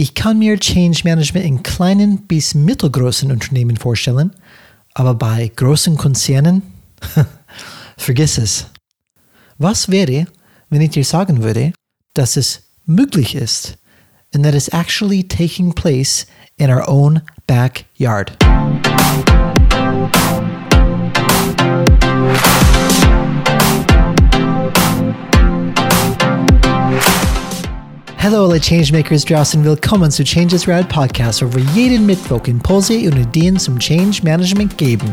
Ich kann mir Change Management in kleinen bis mittelgroßen Unternehmen vorstellen, aber bei großen Konzernen, vergiss es. Was wäre, wenn ich dir sagen würde, dass es möglich ist and that is actually taking place in our own backyard? Hallo alle Changemakers draußen, willkommen zu Changes Rad Podcast, wo wir jeden Mittwoch Impulse und Ideen zum Change Management geben.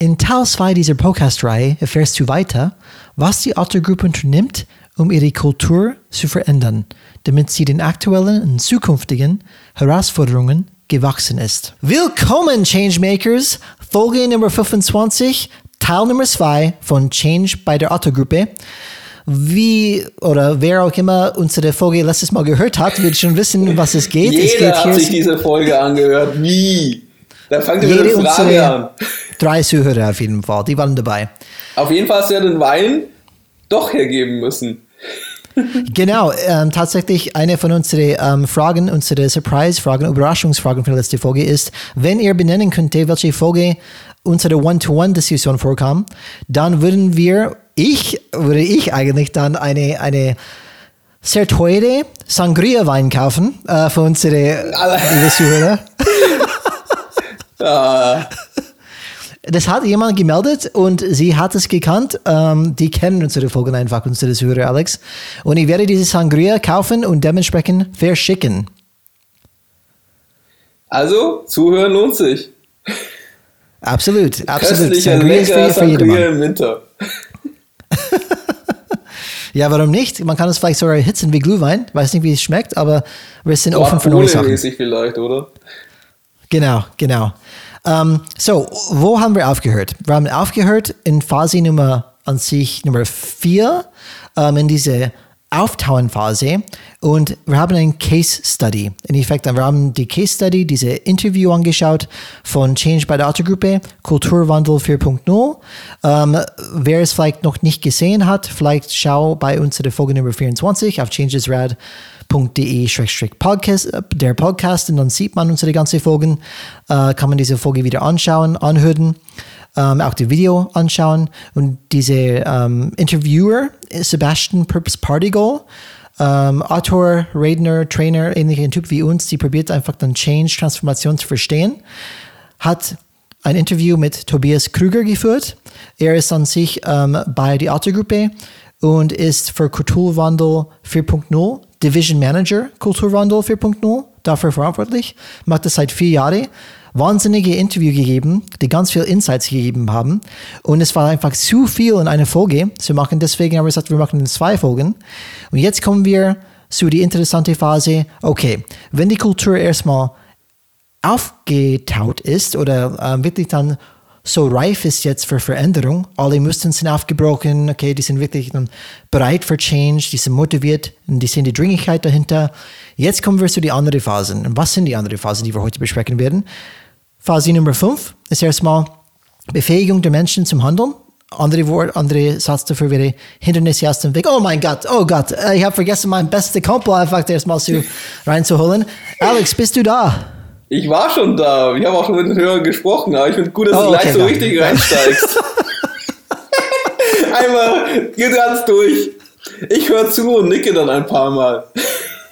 In Teil 2 dieser Podcast-Reihe erfährst du weiter, was die Otto-Gruppe unternimmt, um ihre Kultur zu verändern, damit sie den aktuellen und zukünftigen Herausforderungen gewachsen ist. Willkommen, Changemakers! Folge Nummer 25, Teil Nummer 2 von Change bei der Otto-Gruppe. Wie oder wer auch immer unsere Folge letztes Mal gehört hat, wird schon wissen, was es geht. Jeder es geht hat sich diese Folge angehört. Wie? Da fangt ihr mit der Frage an. drei Zuhörer auf jeden Fall, die waren dabei. Auf jeden Fall hast du ja den Wein doch hergeben müssen. Genau, ähm, tatsächlich eine von unseren ähm, Fragen, unsere Surprise-Fragen, Überraschungsfragen für die letzte Folge ist, wenn ihr benennen könntet, welche Folge unsere One-to-One-Diskussion vorkam, dann würden wir, ich, würde ich eigentlich dann eine, eine sehr teure Sangria-Wein kaufen äh, für unsere Zuhörer. Ah, Das hat jemand gemeldet und sie hat es gekannt. Ähm, die kennen unsere Folgen einfach, unsere Zuhörer, Alex. Und ich werde diese Sangria kaufen und dementsprechend verschicken. also, zuhören lohnt sich. Absolut, absolut. Köstlicher, Sangria ist für, für Sangria im Winter. Ja, warum nicht? Man kann es vielleicht sogar erhitzen wie Glühwein. Weiß nicht, wie es schmeckt, aber wir sind So offen für neue Sachen. vielleicht, oder? Genau, genau. Ähm, so, wo haben wir aufgehört? Wir haben aufgehört in Phase Nummer an sich Nummer 4, ähm, in diese Auftauenphase und wir haben ein Case Study. In Effekt, wir haben die Case Study, diese Interview angeschaut von Change bei der Autogruppe, Kulturwandel 4.0. Ähm, wer es vielleicht noch nicht gesehen hat, vielleicht schau bei unserer Folge Nummer 24 auf changesrad.de-podcast, äh, der Podcast, und dann sieht man unsere ganzen Folgen, äh, kann man diese Folge wieder anschauen, anhören ähm, auch die Video anschauen. Und diese ähm, Interviewer, Sebastian Purpose Partigal, ähm, Autor, Redner, Trainer, ähnlicher Typ wie uns, die probiert einfach dann Change, Transformation zu verstehen, hat ein Interview mit Tobias Krüger geführt. Er ist an sich ähm, bei der Autogruppe und ist für Kulturwandel 4.0 Division Manager Kulturwandel 4.0 dafür verantwortlich, macht das seit vier Jahren wahnsinnige Interview gegeben, die ganz viel Insights gegeben haben. Und es war einfach zu viel in einer Folge. Sie machen deswegen haben wir gesagt, wir machen zwei Folgen. Und jetzt kommen wir zu die interessante Phase. Okay, wenn die Kultur erstmal aufgetaut ist oder ähm, wirklich dann so reif ist jetzt für Veränderung. Alle Muster sind aufgebrochen, okay, die sind wirklich dann bereit für Change, die sind motiviert und die sehen die Dringlichkeit dahinter. Jetzt kommen wir zu den anderen Phasen. Und was sind die anderen Phasen, die wir heute besprechen werden? Phase Nummer 5 ist erstmal Befähigung der Menschen zum Handeln. Andere Wort, andere Satz dafür wäre Hindernisse aus dem Weg. Oh mein Gott, oh Gott, äh, ich habe vergessen, mein beste Kumpel einfach erstmal zu, reinzuholen. Alex, bist du da? Ich war schon da. Ich habe auch schon mit den Hörern gesprochen, aber ich finde gut, dass Oh, du gleich okay, so danke. richtig reinsteigst. Einmal, ganz durch. Ich höre zu und nicke dann ein paar Mal.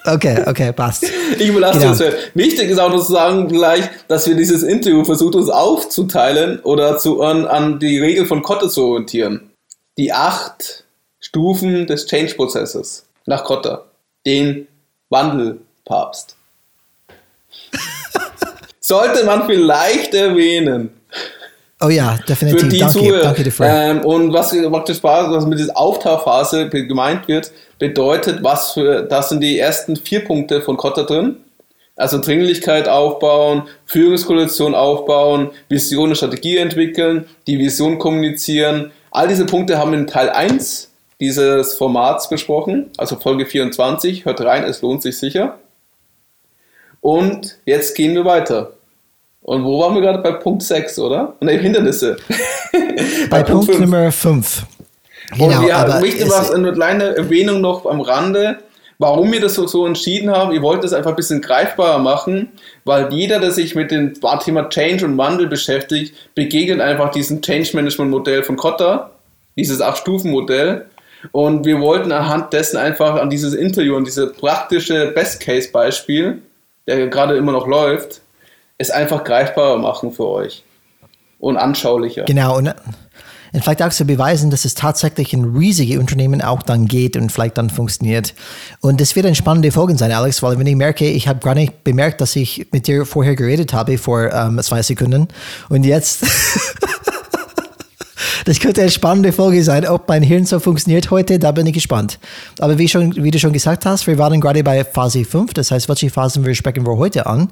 Okay, okay, passt. Ich überlasse Genau. dir das. Wichtig ist auch noch zu sagen gleich, dass wir dieses Interview versucht uns aufzuteilen oder zu, an, an die Regel von Kotte zu orientieren. Die acht Stufen des Change-Prozesses nach Kotter. Den Wandelpapst. Sollte man vielleicht erwähnen. Oh ja, Für definitiv. die Danke, Zuhörer. danke dafür. Ähm, und was macht Spaß, was mit dieser Auftauphase gemeint wird, bedeutet, was für, das sind die ersten vier Punkte von Kotter drin. Also Dringlichkeit aufbauen, Führungskoalition aufbauen, Vision und Strategie entwickeln, die Vision kommunizieren. All diese Punkte haben wir in Teil 1 dieses Formats besprochen, also Folge 24. Hört rein, es lohnt sich sicher. Und jetzt gehen wir weiter. Und wo waren wir gerade? Bei Punkt 6, oder? Ne, Hindernisse. bei, bei Punkt, Punkt Nummer 5. Genau, und wir möchten was, eine kleine Erwähnung noch am Rande, warum wir das so, so entschieden haben. Wir wollten das einfach ein bisschen greifbarer machen, weil jeder, der sich mit dem Thema Change und Wandel beschäftigt, begegnet einfach diesem Change Management Modell von Kotter, dieses Acht-Stufen-Modell. Und wir wollten anhand dessen einfach an dieses Interview, an dieses praktische Best-Case-Beispiel, der gerade immer noch läuft, es einfach greifbarer machen für euch und anschaulicher. Genau, und, vielleicht auch zu beweisen, dass es tatsächlich in riesige Unternehmen auch dann geht und vielleicht dann funktioniert. Und das wird eine spannende Folge sein, Alex, weil wenn ich merke, ich habe gar nicht bemerkt, dass ich mit dir vorher geredet habe vor ähm, zwei Sekunden und jetzt Das könnte eine spannende Folge sein, ob mein Hirn so funktioniert heute, da bin ich gespannt. Aber wie, schon, wie du schon gesagt hast, wir waren gerade bei Phase 5, das heißt, welche Phasen wir sprechen wir heute an?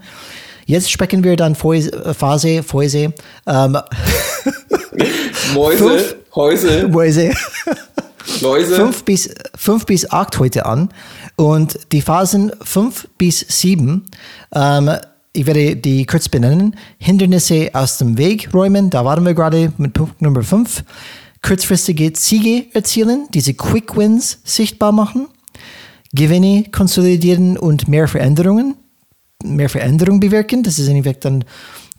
Jetzt sprechen wir dann Phase, Phase, ähm, Mäuse, fünf, Häuse, Mäuse. Läuse. Fünf bis, fünf bis acht heute an. Und die Phasen fünf bis sieben ähm, ich werde die kurz benennen. Hindernisse aus dem Weg räumen, da waren wir gerade mit Punkt Nummer 5. Kurzfristige Ziege erzielen, diese Quick Wins sichtbar machen. Gewinne konsolidieren und mehr Veränderungen, mehr Veränderung bewirken. Das ist in Effekt dann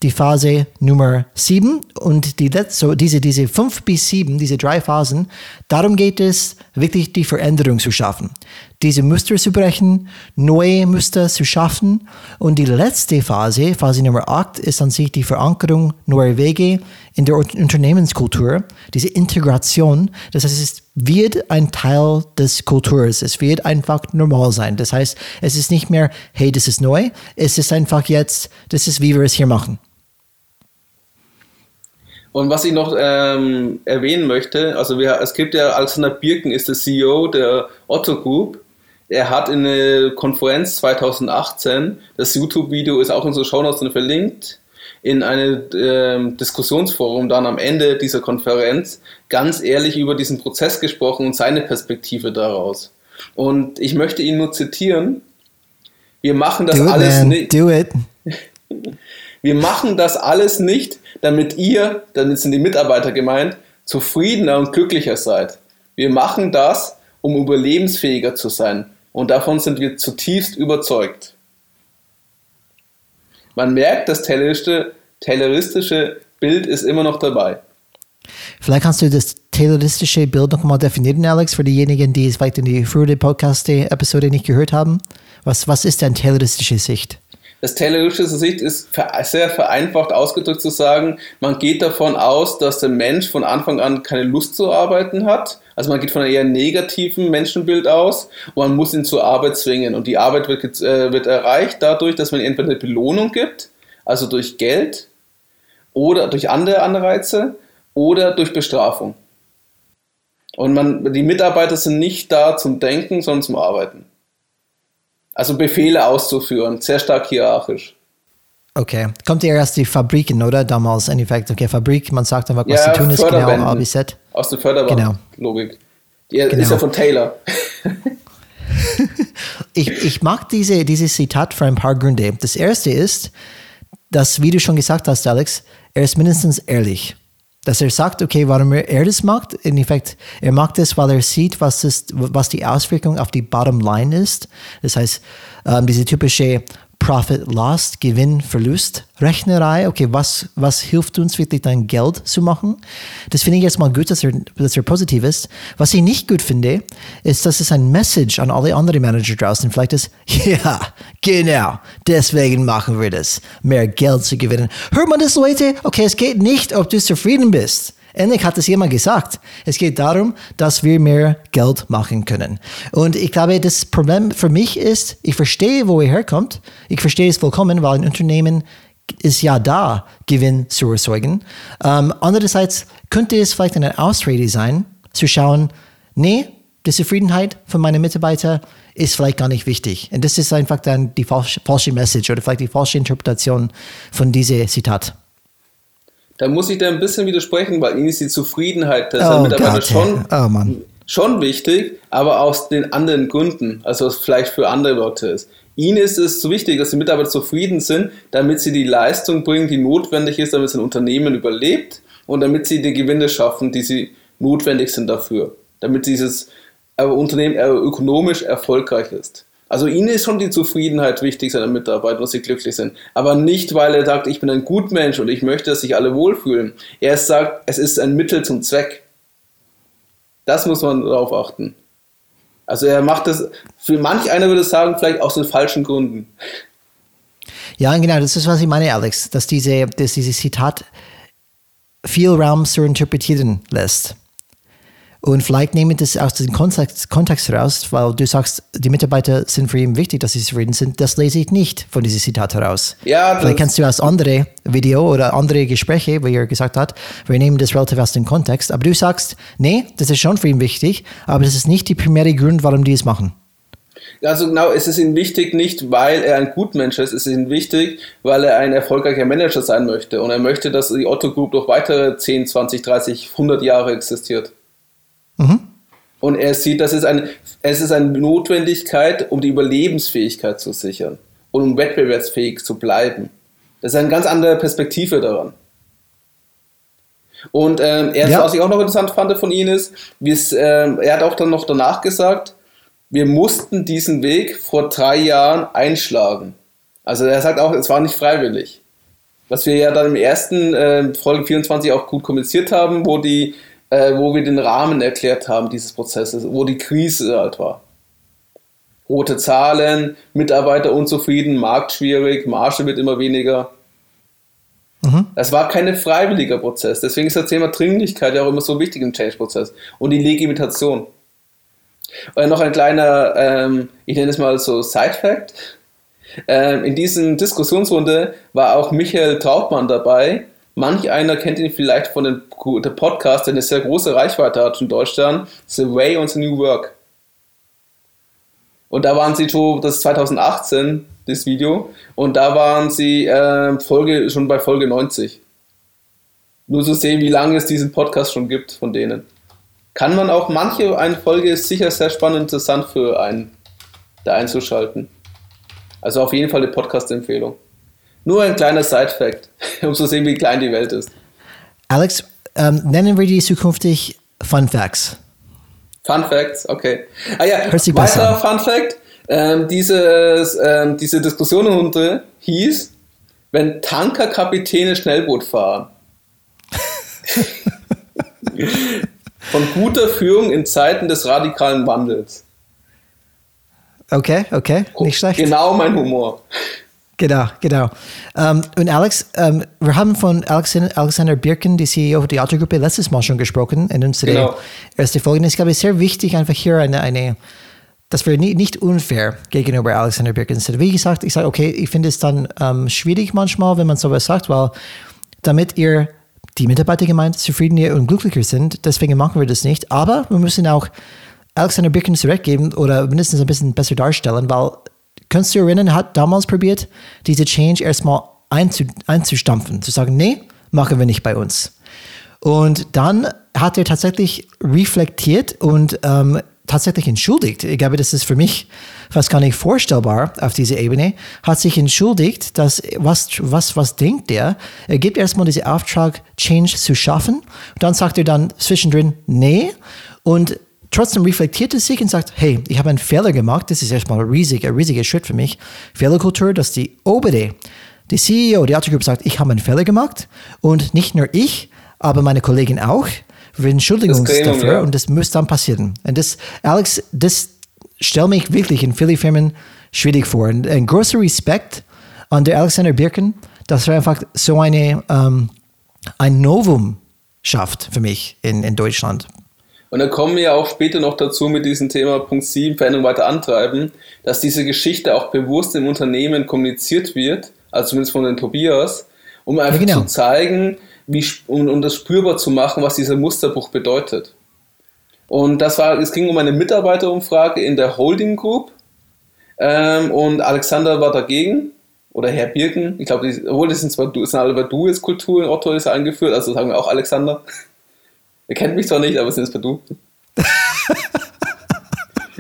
die Phase Nummer 7 und die so diese, diese 5 bis 7, diese drei Phasen, darum geht es, wirklich die Veränderung zu schaffen. Diese Muster zu brechen, neue Muster zu schaffen und die letzte Phase, Phase Nummer 8, ist an sich die Verankerung neuer Wege in der Unternehmenskultur, diese Integration. Das heißt, es wird ein Teil des Kulturs. Es wird einfach normal sein. Das heißt, es ist nicht mehr, hey, das ist neu. Es ist einfach jetzt, das ist, wie wir es hier machen. Und was ich noch ähm, erwähnen möchte, also wir, es gibt ja Alexander Birken, ist der CEO der Otto Group. Er hat in einer Konferenz 2018, das YouTube-Video ist auch in so Shownotes verlinkt, in einem ähm, Diskussionsforum dann am Ende dieser Konferenz ganz ehrlich über diesen Prozess gesprochen und seine Perspektive daraus. Und ich möchte ihn nur zitieren. Wir machen das Do alles nicht. Do it. Wir machen das alles nicht, damit ihr, damit sind die Mitarbeiter gemeint, zufriedener und glücklicher seid. Wir machen das, um überlebensfähiger zu sein. Und davon sind wir zutiefst überzeugt. Man merkt, das tayloristische, Bild ist immer noch dabei. Vielleicht kannst du das tayloristische Bild nochmal definieren, Alex, für diejenigen, die es vielleicht in die frühere Podcast-Episode nicht gehört haben. Was, was ist denn tayloristische Sicht? Das tayloristische Sicht ist sehr vereinfacht ausgedrückt zu sagen, man geht davon aus, dass der Mensch von Anfang an keine Lust zu arbeiten hat. Also man geht von einem eher negativen Menschenbild aus und man muss ihn zur Arbeit zwingen. Und die Arbeit wird, äh, wird erreicht dadurch, dass man entweder eine Belohnung gibt, also durch Geld oder durch andere Anreize oder durch Bestrafung. Und man, die Mitarbeiter sind nicht da zum Denken, sondern zum Arbeiten. Also Befehle auszuführen, sehr stark hierarchisch. Okay. Kommt ja erst die Fabriken, oder? Damals in Effekt. Okay, Fabrik, man sagt einfach, was ja, zu tun ist, genau, A bis Z. Aus der Förderband-Logik. Genau. Die genau. ist ja von Taylor. ich, ich mag diese, dieses Zitat für ein paar Gründe. Das erste ist, dass, wie du schon gesagt hast, Alex, er ist mindestens ehrlich dass er sagt, okay, warum er das macht. In Effekt, er macht das, weil er sieht, was, ist, was die Auswirkung auf die Bottom Line ist. Das heißt, ähm, diese typische Profit Loss, Gewinn, Verlust, Rechnerei. Okay, was, was hilft uns wirklich dein Geld zu machen? Das finde ich jetzt mal gut, dass er, dass er positiv ist. Was ich nicht gut finde, ist, dass es ein Message an alle anderen Manager draußen vielleicht ist, ja, genau, deswegen machen wir das, mehr Geld zu gewinnen. Hört man das, Leute? Okay, es geht nicht, ob du zufrieden bist. Endlich hat es jemand gesagt. Es geht darum, dass wir mehr Geld machen können. Und ich glaube, das Problem für mich ist, ich verstehe, wo ihr herkommt. Ich verstehe es vollkommen, weil ein Unternehmen ist ja da, Gewinn zu erzeugen. Ähm, andererseits könnte es vielleicht eine Ausrede sein, zu schauen, nee, die Zufriedenheit von meinen Mitarbeitern ist vielleicht gar nicht wichtig. Und das ist einfach dann die falsche, falsche Message oder vielleicht die falsche Interpretation von diesem Zitat. Da muss ich da ein bisschen widersprechen, weil ihnen ist die Zufriedenheit der oh, Mitarbeiter Gott, schon. Oh schon wichtig, aber aus den anderen Gründen, also was vielleicht für andere Leute ist. Ihnen ist es so wichtig, dass die Mitarbeiter zufrieden sind, damit sie die Leistung bringen, die notwendig ist, damit ein Unternehmen überlebt und damit sie die Gewinne schaffen, die sie notwendig sind dafür, damit dieses äh, Unternehmen ökonomisch erfolgreich ist. Also ihnen ist schon die Zufriedenheit wichtig seiner Mitarbeiter, dass sie glücklich sind. Aber nicht, weil er sagt, ich bin ein Gutmensch und ich möchte, dass sich alle wohlfühlen. Er sagt, es ist ein Mittel zum Zweck. Das muss man darauf achten. Also er macht das, für manch einer würde sagen, vielleicht aus den falschen Gründen. Ja, genau, das ist, was ich meine, Alex, dass, diese, dass dieses Zitat viel Raum zu interpretieren lässt. Und vielleicht nehmen das aus dem Kontext, Kontext heraus, weil du sagst, die Mitarbeiter sind für ihn wichtig, dass sie zufrieden sind. Das lese ich nicht von diesem Zitat heraus. Ja, vielleicht kennst du aus andere Video oder andere Gespräche, wo er gesagt hat, wir nehmen das relativ aus dem Kontext. Aber du sagst, nee, das ist schon für ihn wichtig, aber das ist nicht die primäre Grund, warum die es machen. Also genau, es ist ihm wichtig nicht, weil er ein Gutmensch ist, es ist ihm wichtig, weil er ein erfolgreicher Manager sein möchte. Und er möchte, dass die Otto Group noch weitere 10, 20, 30, 100 Jahre existiert. Mhm. Und er sieht, dass es, ein, es ist eine Notwendigkeit, um die Überlebensfähigkeit zu sichern und um wettbewerbsfähig zu bleiben. Das ist eine ganz andere Perspektive daran. Und ähm, er, ja. was ich auch noch interessant fand von ihm ist, ähm, er hat auch dann noch danach gesagt, wir mussten diesen Weg vor drei Jahren einschlagen. Also er sagt auch, es war nicht freiwillig. Was wir ja dann im ersten äh, Folge 24 auch gut kommuniziert haben, wo die äh, wo wir den Rahmen erklärt haben dieses Prozesses, wo die Krise halt war. Rote Zahlen, Mitarbeiter unzufrieden, Markt schwierig, Marge wird immer weniger. Mhm. Das war kein freiwilliger Prozess. Deswegen ist das Thema Dringlichkeit ja auch immer so wichtig im Change-Prozess. Und die Legitimation. Und äh, noch ein kleiner, ähm, ich nenne es mal so Side-Fact. Ähm, in diesem Diskussionsrunde war auch Michael Trautmann dabei, Manch einer kennt ihn vielleicht von dem Podcast, der eine sehr große Reichweite hat in Deutschland, The Way on the New Work. Und da waren sie schon, das ist 2018, das Video, und da waren sie äh, Folge, schon bei Folge 90. Nur zu sehen, wie lange es diesen Podcast schon gibt von denen. Kann man auch manche, eine Folge ist sicher sehr spannend und interessant für einen, da einzuschalten. Also auf jeden Fall eine Podcast-Empfehlung. Nur ein kleiner Side-Fact, um zu sehen, wie klein die Welt ist. Alex, ähm, nennen wir die zukünftig Fun Facts. Fun Facts, okay. Ah ja, weiter Fun Fact. Ähm, dieses, ähm, diese Diskussion hieß, wenn Tankerkapitäne Schnellboot fahren. Von guter Führung in Zeiten des radikalen Wandels. Okay, okay, nicht schlecht. Genau mein Humor. Genau, genau. Um, ähm, und Alex, um, ähm, wir haben von Alexander, Birken, die CEO der Autogruppe, letztes Mal schon gesprochen in unserer genau. ersten Folge. Ich glaube, es ist sehr wichtig, einfach hier eine, eine dass wir nie, nicht unfair gegenüber Alexander Birken sind. Wie gesagt, ich sage, okay, ich finde es dann um, ähm, schwierig manchmal, wenn man sowas sagt, weil damit ihr die Mitarbeiter gemeint zufriedener und glücklicher sind, deswegen machen wir das nicht. Aber wir müssen auch Alexander Birken zurückgeben oder mindestens ein bisschen besser darstellen, weil Kannst du erinnern, hat damals probiert, diese Change erstmal einzu, einzustampfen, zu sagen, nee, machen wir nicht bei uns. Und dann hat er tatsächlich reflektiert und ähm, tatsächlich entschuldigt. Ich glaube, das ist für mich fast gar nicht vorstellbar auf dieser Ebene. Hat sich entschuldigt, dass was, was, was denkt er? Er gibt erstmal diesen Auftrag, Change zu schaffen. Und dann sagt er dann zwischendrin, nee. Und trotzdem reflektiert es sich und sagt, hey, ich habe einen Fehler gemacht. Das ist erstmal ein riesiger, riesiger Schritt für mich. Fehlerkultur, dass die obere, die CEO, die Autogroup sagt, ich habe einen Fehler gemacht und nicht nur ich, aber meine Kollegen auch. Wir entschuldigen uns dafür ja. und das muss dann passieren. Und das, Alex, das stellt mich wirklich in vielen Firmen schwierig vor. Und ein großer Respekt an der Alexander Birken, dass er einfach so eine, ähm, ein Novum schafft für mich in, in Deutschland. Und dann kommen wir ja auch später noch dazu mit diesem Thema Punkt 7, Veränderung weiter antreiben, dass diese Geschichte auch bewusst im Unternehmen kommuniziert wird, also zumindest von den Tobias, um einfach ja, genau. zu zeigen, wie, um, um das spürbar zu machen, was dieser Musterbruch bedeutet. Und das war, es ging um eine Mitarbeiterumfrage in der Holding Group ähm, und Alexander war dagegen oder Herr Birken. Ich glaube, obwohl das sind zwar das sind alle bei Du jetzt Kultur, Otto ist eingeführt, also sagen wir auch Alexander. Er kennt mich zwar nicht, aber sind es du?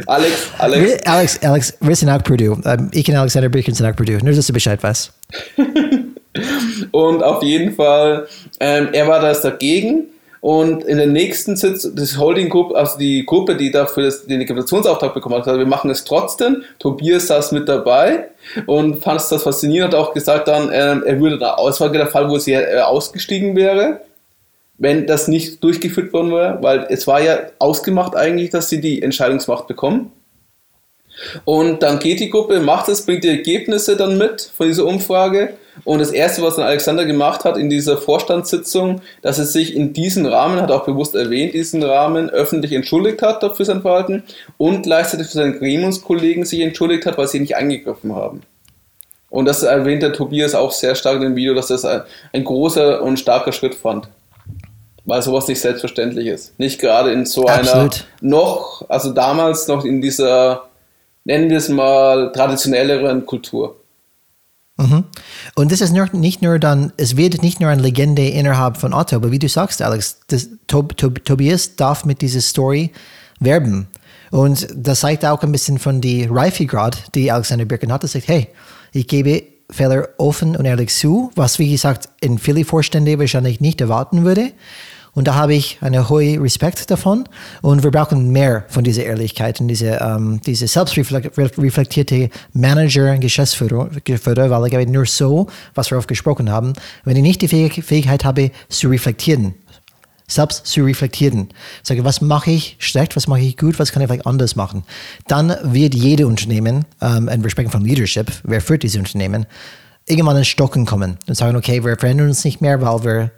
Alex, Alex. Alex, Alex, wir sind auch Purdue. Ähm, ich und Alexander Birken sind auch Purdue. Nur, dass du Bescheid weißt. und auf jeden Fall, ähm, er war das dagegen. Und in der nächsten Sitzung, das Holding Group, also die Gruppe, die dafür das, den Equitationsauftrag bekommen hat, gesagt, wir machen es trotzdem. Tobias saß mit dabei und fand es das faszinierend, hat auch gesagt dann, ähm, er würde da, es war der Fall, wo sie äh, ausgestiegen wäre wenn das nicht durchgeführt worden wäre, weil es war ja ausgemacht eigentlich, dass sie die Entscheidungsmacht bekommen. Und dann geht die Gruppe, macht es, bringt die Ergebnisse dann mit von dieser Umfrage. Und das Erste, was dann Alexander gemacht hat in dieser Vorstandssitzung, dass er sich in diesem Rahmen, hat auch bewusst erwähnt, diesen Rahmen öffentlich entschuldigt hat für sein Verhalten und gleichzeitig für seine Gremiumskollegen sich entschuldigt hat, weil sie nicht eingegriffen haben. Und das erwähnt der Tobias auch sehr stark in dem Video, dass das ein großer und starker Schritt fand weil sowas nicht selbstverständlich ist. Nicht gerade in so Absolut. einer noch, also damals noch in dieser, nennen wir es mal, traditionelleren Kultur. Mhm. Und das ist nicht nur dann, es wird nicht nur eine Legende innerhalb von Otto, aber wie du sagst, Alex, das, Tob, Tob, Tobias darf mit dieser Story werben. Und das zeigt auch ein bisschen von die Reifegrad, die Alexander Birken hat. Er sagt, hey, ich gebe Fehler offen und ehrlich zu, was wie gesagt in viele Vorstände wahrscheinlich nicht erwarten würde. Und da habe ich einen hohen Respekt davon. Und wir brauchen mehr von dieser Ehrlichkeit und diese, ähm, diese selbstreflektierte Manager und Geschäftsführer, weil ich glaube, nur so, was wir oft gesprochen haben, wenn ich nicht die Fähigkeit habe, zu reflektieren, selbst zu reflektieren. Sage, was mache ich schlecht, was mache ich gut, was kann ich vielleicht anders machen. Dann wird jede Unternehmen, ähm, und wir sprechen von Leadership, wer führt diese Unternehmen, irgendwann in Stocken kommen und sagen, okay, wir verändern uns nicht mehr, weil wir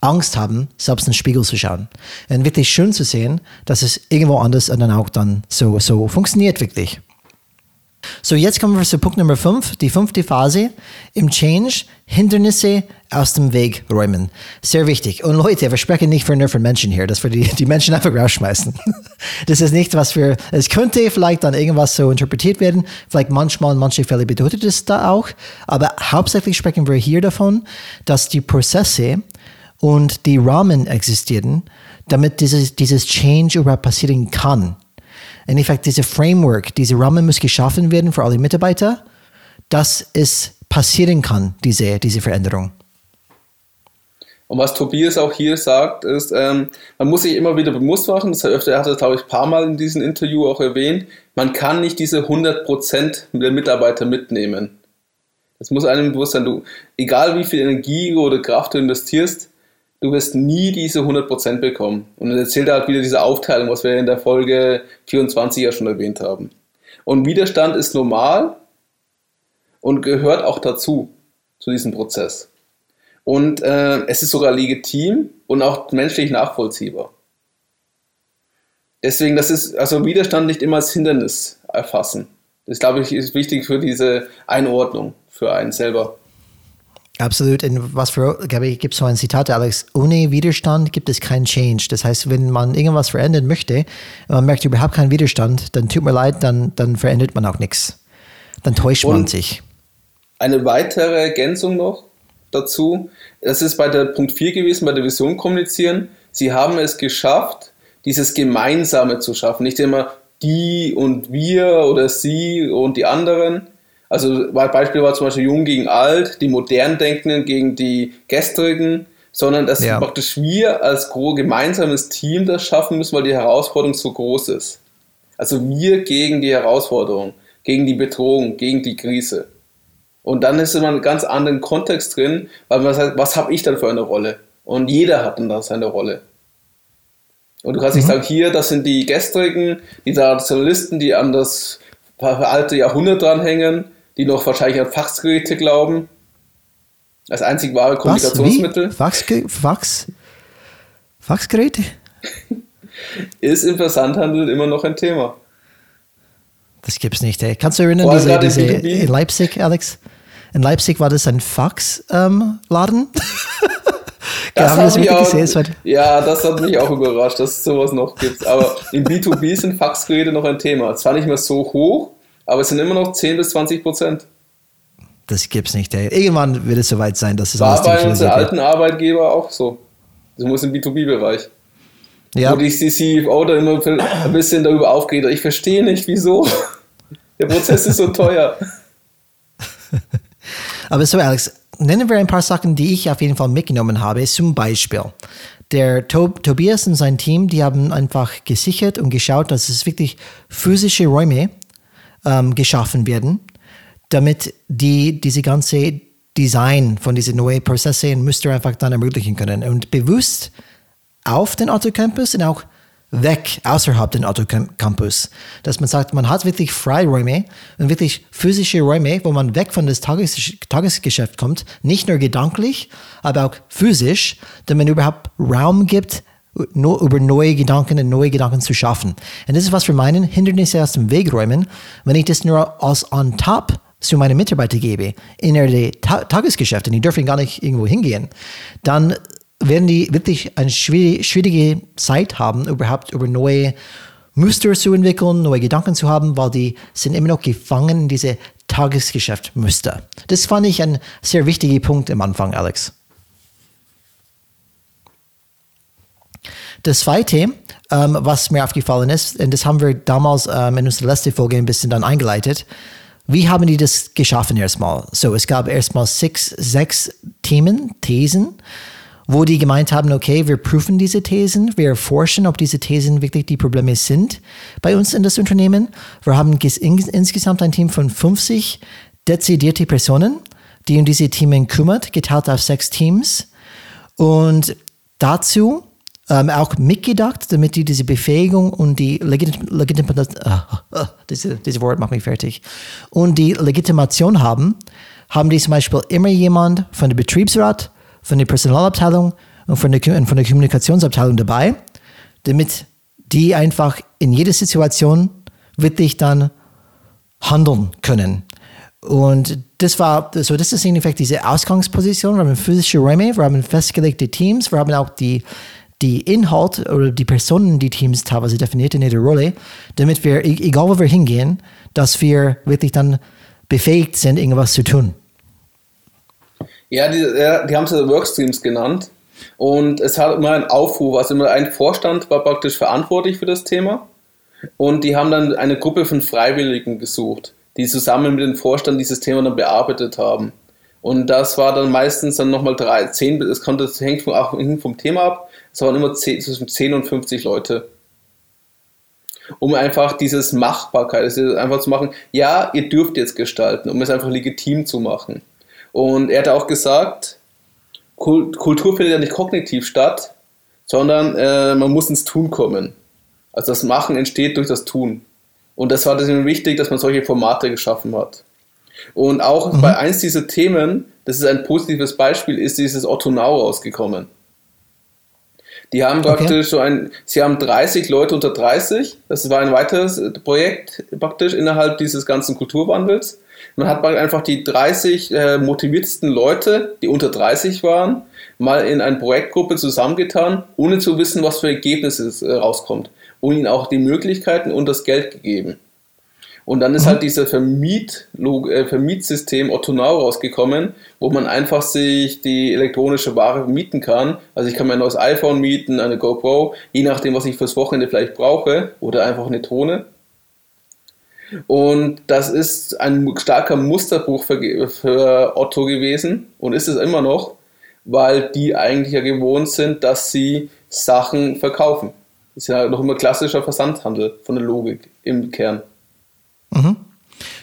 Angst haben, selbst in den Spiegel zu schauen. Und wirklich schön zu sehen, dass es irgendwo anders dann auch dann so, so funktioniert wirklich. So, jetzt kommen wir zu Punkt Nummer 5, die fünfte Phase im Change, Hindernisse aus dem Weg räumen. Sehr wichtig. Und Leute, wir sprechen nicht für nur für Menschen hier, dass wir die, die Menschen einfach rausschmeißen. Das ist nicht, was wir, es könnte vielleicht dann irgendwas so interpretiert werden, vielleicht manchmal in manchen Fällen bedeutet es da auch, aber hauptsächlich sprechen wir hier davon, dass die Prozesse, und die Rahmen existieren, damit dieses, dieses Change überhaupt passieren kann. In Effekt, diese Framework, diese Rahmen muss geschaffen werden für alle Mitarbeiter, dass es passieren kann, diese, diese Veränderung. Und was Tobias auch hier sagt, ist, ähm, man muss sich immer wieder bewusst machen, das hat, er hat das, glaube ich, ein paar Mal in diesem Interview auch erwähnt, man kann nicht diese 100% der Mitarbeiter mitnehmen. Das muss einem bewusst sein, du, egal wie viel Energie oder Kraft du investierst, du wirst nie diese 100% bekommen. Und dann erzählt er halt wieder diese Aufteilung, was wir in der Folge 24 ja schon erwähnt haben. Und Widerstand ist normal und gehört auch dazu, zu diesem Prozess. Und äh, es ist sogar legitim und auch menschlich nachvollziehbar. Deswegen, das ist also Widerstand nicht immer als Hindernis erfassen. Das glaube ich ist wichtig für diese Einordnung für einen selber. Absolut. Und was für, glaube ich, gibt so ein Zitat, Alex, ohne Widerstand gibt es keinen Change. Das heißt, wenn man irgendwas verändern möchte, man merkt überhaupt keinen Widerstand, dann tut mir leid, dann, dann verändert man auch nichts. Dann täuscht Und man sich. Eine weitere Ergänzung noch dazu, das ist bei der Punkt 4 gewesen, bei der Vision kommunizieren. Sie haben es geschafft, dieses Gemeinsame zu schaffen. Nicht immer die und wir oder sie und die anderen, also Beispiel war zum Beispiel Jung gegen Alt, die modern Denkenden gegen die Gestrigen, sondern dass ja. praktisch wir als gemeinsames Team das schaffen müssen, weil die Herausforderung so groß ist. Also wir gegen die Herausforderung, gegen die Bedrohung, gegen die Krise. Und dann ist immer ein ganz anderen Kontext drin, weil man sagt, was habe ich dann für eine Rolle? Und jeder hat dann da seine Rolle. Und du kannst mhm. nicht sagen, hier, das sind die Gestrigen, die Traditionalisten, die an das alte Jahrhundert dranhängen die noch wahrscheinlich an Faxgeräte glauben. Als einzig wahre Kommunikationsmittel. Was? Wie? Fax, Fax, Faxgeräte? Ist im Versandhandel immer noch ein Thema. Das gibt's nicht, ey. Kannst du erinnern, diese, diese in Leipzig, Alex? In Leipzig war das ein Faxladen. Ähm, das das auch, gesehen, ja, das hat mich auch überrascht, dass es sowas noch gibt. Aber im B2B sind Faxgeräte noch ein Thema. Zwar nicht mehr so hoch, aber es sind immer noch 10 bis 20 Prozent. Das gibt's nicht. Ey. Irgendwann wird es soweit sein, dass es War bei unseren alten Arbeitgeber auch so. Das muss im B2B-Bereich. Ja. Wo die CFO da immer ein bisschen darüber aufgeht. Ich verstehe nicht, wieso. Der Prozess ist so teuer. Aber so, Alex, nennen wir ein paar Sachen, die ich auf jeden Fall mitgenommen habe. Zum Beispiel, der Tob Tobias und sein Team, die haben einfach gesichert und geschaut, dass es wirklich physische Räume ähm, geschaffen werden, damit die diese ganze Design von diesen neuen Prozesse und Muster einfach dann ermöglichen können. Und bewusst auf den Autocampus und auch weg außerhalb den Autocampus. Dass man sagt, man hat wirklich Freiräume und wirklich physische Räume, wo man weg von das Tages Tagesgeschäft kommt, nicht nur gedanklich, aber auch physisch, damit man überhaupt Raum gibt, über neue Gedanken und neue Gedanken zu schaffen. Und das ist was für meinen Hindernisse aus dem Weg räumen, wenn ich das nur als on top zu meinen Mitarbeitern gebe, in der Ta Tagesgeschäft, und die dürfen gar nicht irgendwo hingehen, dann werden die wirklich eine schwierige Zeit haben, überhaupt über neue Muster zu entwickeln, neue Gedanken zu haben, weil die sind immer noch gefangen in diese Tagesgeschäftmuster. Das fand ich ein sehr wichtiger Punkt am Anfang, Alex. Das zweite, ähm, was mir aufgefallen ist, und das haben wir damals ähm, in unserer letzten Folge ein bisschen dann eingeleitet, wie haben die das geschaffen erstmal? So, es gab erstmal sechs, sechs Themen, Thesen, wo die gemeint haben, okay, wir prüfen diese Thesen, wir erforschen, ob diese Thesen wirklich die Probleme sind bei uns in das Unternehmen. Wir haben insgesamt ein Team von 50 dezidierte Personen, die um diese Themen kümmert, geteilt auf sechs Teams. Und dazu ähm, auch mitgedacht, damit die diese Befähigung und die Legitimation, äh, äh, diese, dieses Wort macht mich fertig, und die Legitimation haben, haben die zum Beispiel immer jemand von der Betriebsrat, von der Personalabteilung und von der, von der Kommunikationsabteilung dabei, damit die einfach in jeder Situation wirklich dann handeln können. Und das war, so das ist in Effekt diese Ausgangsposition. Wir haben physische Räume, wir haben festgelegte Teams, wir haben auch die, die Inhalt oder die Personen, die Teams teilweise definiert in ihrer Rolle, damit wir, egal wo wir hingehen, dass wir wirklich dann befähigt sind, irgendwas zu tun. Ja, die, die haben es ja Workstreams genannt. Und es hat immer einen Aufruf, also immer ein Vorstand war praktisch verantwortlich für das Thema. Und die haben dann eine Gruppe von Freiwilligen gesucht, die zusammen mit dem Vorstand dieses Thema dann bearbeitet haben. Und das war dann meistens dann nochmal drei, zehn, es hängt auch vom Thema ab, es waren immer zehn, zwischen 10 und 50 Leute. Um einfach dieses Machbarkeit, also einfach zu machen, ja, ihr dürft jetzt gestalten, um es einfach legitim zu machen. Und er hat auch gesagt, Kultur findet ja nicht kognitiv statt, sondern äh, man muss ins Tun kommen. Also das Machen entsteht durch das Tun. Und das war deswegen wichtig, dass man solche Formate geschaffen hat. Und auch mhm. bei eins dieser Themen, das ist ein positives Beispiel, ist dieses Otto Now rausgekommen. Die haben praktisch okay. so ein, sie haben 30 Leute unter 30, das war ein weiteres Projekt praktisch innerhalb dieses ganzen Kulturwandels. Man hat einfach die 30 äh, motiviertesten Leute, die unter 30 waren, mal in eine Projektgruppe zusammengetan, ohne zu wissen, was für Ergebnisse äh, rauskommt. Und ihnen auch die Möglichkeiten und das Geld gegeben. Und dann ist mhm. halt dieser Vermiet, äh, Vermietsystem Ottonau rausgekommen, wo man einfach sich die elektronische Ware mieten kann. Also ich kann mir ein neues iPhone mieten, eine GoPro, je nachdem, was ich fürs Wochenende vielleicht brauche, oder einfach eine Drohne. Und das ist ein starker Musterbruch für, für Otto gewesen und ist es immer noch, weil die eigentlich ja gewohnt sind, dass sie Sachen verkaufen. Das ist ja noch immer klassischer Versandhandel von der Logik im Kern. Mhm.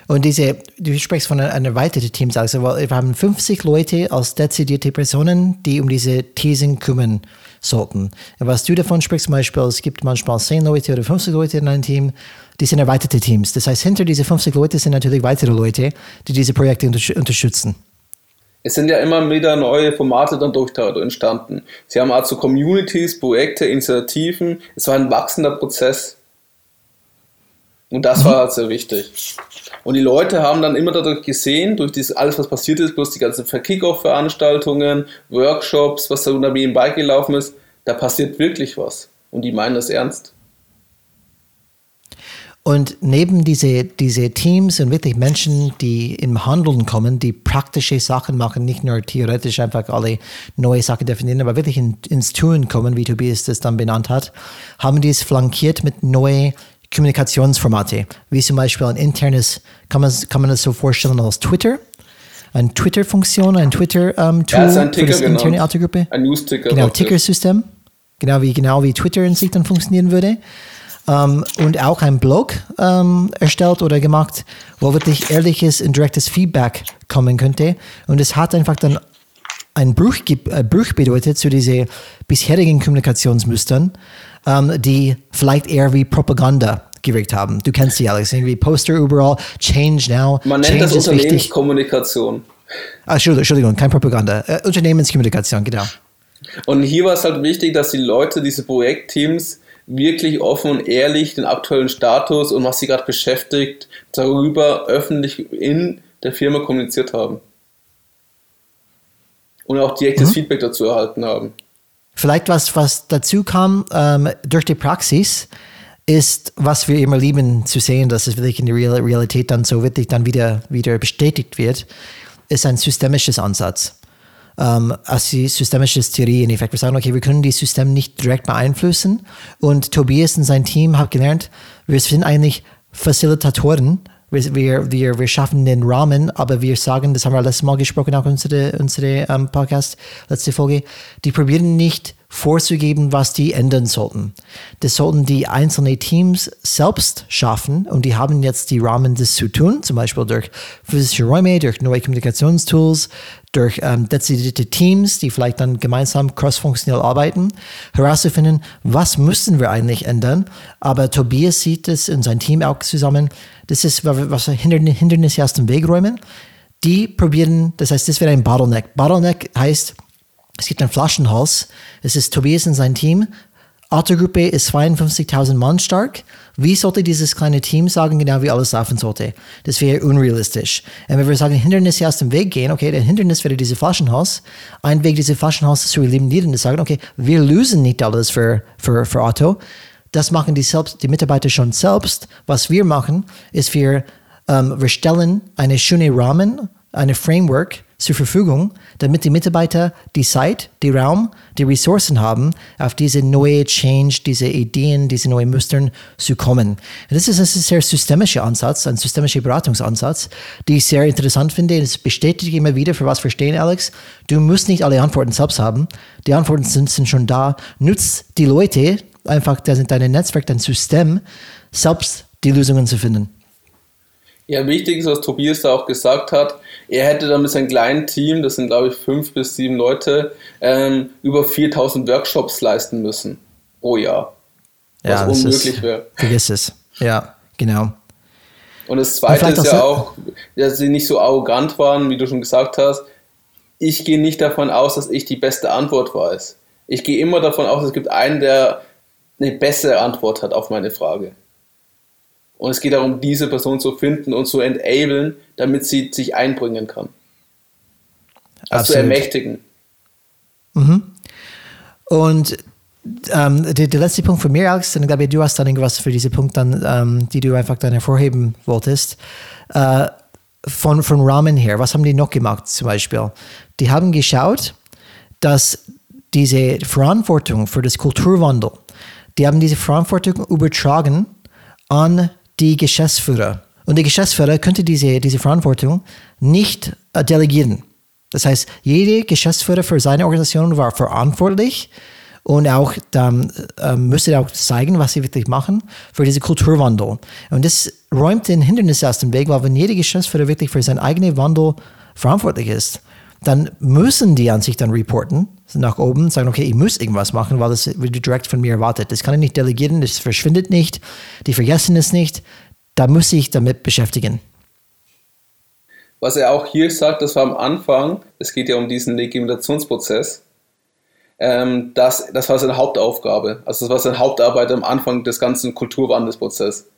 Und diese, du sprichst von einer erweiterten Teams, also wir haben 50 Leute als dezidierte Personen, die um diese Thesen kümmern sollten. Was du davon sprichst, zum Beispiel, es gibt manchmal 10 Leute oder 50 Leute in einem Team, die sind erweiterte Teams. Das heißt, hinter diese 50 Leute sind natürlich weitere Leute, die diese Projekte unterstützen. Es sind ja immer wieder neue Formate dann durch entstanden. Sie haben also Communities, Projekte, Initiativen. Es war ein wachsender Prozess. Und das war halt sehr wichtig. Und die Leute haben dann immer dadurch gesehen, durch dieses, alles, was passiert ist, bloß die ganzen Kick-Off-Veranstaltungen, Workshops, was da nebenbei gelaufen ist, da passiert wirklich was. Und die meinen das ernst. Und neben diese, diese Teams und wirklich Menschen, die im Handeln kommen, die praktische Sachen machen, nicht nur theoretisch einfach alle neue Sachen definieren, aber wirklich in, ins Tun kommen, wie Tobias das dann benannt hat, haben die es flankiert mit neuen Kommunikationsformate, wie zum Beispiel ein internes, kann man, kann man das so vorstellen als Twitter, eine Twitter-Funktion, ein Twitter-Tool ja, ein für das interne Autogruppe. Ein News-Ticker. Genau, Ticker-System. Genau wie, genau wie Twitter in sich dann funktionieren würde. Um, und auch ein Blog um, erstellt oder gemacht, wo wirklich ehrliches und direktes Feedback kommen könnte. Und es hat einfach dann einen Bruch, äh, Bruch bedeutet zu diesen bisherigen Kommunikationsmustern, um, die vielleicht eher wie Propaganda gewirkt haben. Du kennst sie, Alex, irgendwie Poster überall, Change now. Man nennt Change das Unternehmenskommunikation. Ah, Entschuldigung, Entschuldigung, kein Propaganda. Äh, Unternehmenskommunikation, genau. Und hier war es halt wichtig, dass die Leute, diese Projektteams, wirklich offen und ehrlich den aktuellen Status und was sie gerade beschäftigt, darüber öffentlich in der Firma kommuniziert haben. Und auch direktes mhm. Feedback dazu erhalten haben. Vielleicht was, was dazu kam ähm, durch die Praxis, ist, was wir immer lieben zu sehen, dass es wirklich in der Realität dann so wirklich dann wieder, wieder bestätigt wird, ist ein systemisches Ansatz ähm, als die systemische Theorie in Effekt. Wir sagen, okay, wir können die Systeme nicht direkt beeinflussen. Und Tobias und sein Team haben gelernt, wir sind eigentlich Facilitatoren. Wir, wir, wir, wir schaffen den Rahmen, aber wir sagen, das haben wir letztes Mal gesprochen, auch unsere, unsere ähm, Podcast, letzte Folge, die probieren nicht vorzugeben, was die ändern sollten. Das sollten die einzelnen Teams selbst schaffen und die haben jetzt die Rahmen, das zu tun, zum Beispiel durch physische Räume, durch neue Kommunikationstools, durch ähm, dezidierte Teams, die vielleicht dann gemeinsam cross-funktionell arbeiten, herauszufinden, was müssen wir eigentlich ändern. Aber Tobias sieht es in sein Team auch zusammen. Das ist, was Hindernisse aus dem Weg räumen. Die probieren, das heißt, das wäre ein Bottleneck. Bottleneck heißt, es gibt einen Flaschenhals. Es ist Tobias und sein Team. Autogruppe ist 52.000 Mann stark. Wie sollte dieses kleine Team sagen, genau wie alles laufen sollte? Das wäre unrealistisch. Und wenn wir sagen, Hindernisse aus dem Weg gehen, okay, der Hindernis wäre diese Flaschenhals. Ein Weg, diese Flaschenhals zu eliminieren, ist sagen, okay, wir lösen nicht alles für, für, für Auto. Das machen die, selbst, die Mitarbeiter schon selbst. Was wir machen, ist wir, ähm, wir stellen eine schöne Rahmen, eine Framework, zur Verfügung, damit die Mitarbeiter die Zeit, die Raum, die Ressourcen haben, auf diese neue Change, diese Ideen, diese neuen Mustern zu kommen. Das ist ein sehr systemischer Ansatz, ein systemischer Beratungsansatz, die ich sehr interessant finde. Es bestätigt immer wieder, für was wir stehen, Alex. Du musst nicht alle Antworten selbst haben. Die Antworten sind, sind schon da. Nutz die Leute, einfach dein Netzwerk, dein System, selbst die Lösungen zu finden. Ja, wichtig ist, was Tobias da auch gesagt hat, er hätte dann mit seinem kleinen Team, das sind glaube ich fünf bis sieben Leute, ähm, über 4000 Workshops leisten müssen pro Jahr. Was ja, unmöglich wäre. Vergiss es. Ja, genau. Und das Zweite ist ja auch, dass sie nicht so arrogant waren, wie du schon gesagt hast. Ich gehe nicht davon aus, dass ich die beste Antwort weiß. Ich gehe immer davon aus, es gibt einen, der eine bessere Antwort hat auf meine Frage. Und es geht darum, diese Person zu finden und zu enablen, damit sie sich einbringen kann. Also zu ermächtigen. Mhm. Und ähm, der, der, letzte Punkt von mir, Alex, dann glaube ich, du hast dann irgendwas für diese Punkt, dann, ähm, die du einfach dann hervorheben wolltest. Äh, von, von Rahmen her, was haben die noch gemacht zum Beispiel? Die haben geschaut, dass diese Verantwortung für das Kulturwandel, die haben diese Verantwortung übertragen an die Geschäftsführer. Und der Geschäftsführer könnte diese, diese Verantwortung nicht äh, delegieren. Das heißt, jede Geschäftsführer für seine Organisation war verantwortlich und auch dann äh, müsste auch zeigen, was sie wirklich machen für diesen Kulturwandel. Und das räumt den Hindernis aus dem Weg, weil wenn jeder Geschäftsführer wirklich für seinen eigenen Wandel verantwortlich ist, dann müssen die an sich dann reporten nach oben, sagen, okay, ich muss irgendwas machen, weil das wird direkt von mir erwartet. Das kann ich nicht delegieren, das verschwindet nicht, die vergessen es nicht, da muss ich damit beschäftigen. Was er auch hier sagt, das war am Anfang, es geht ja um diesen Legitimationsprozess, ähm, das, das war seine Hauptaufgabe, also das war seine Hauptarbeit am Anfang des ganzen Kulturwandelsprozesses.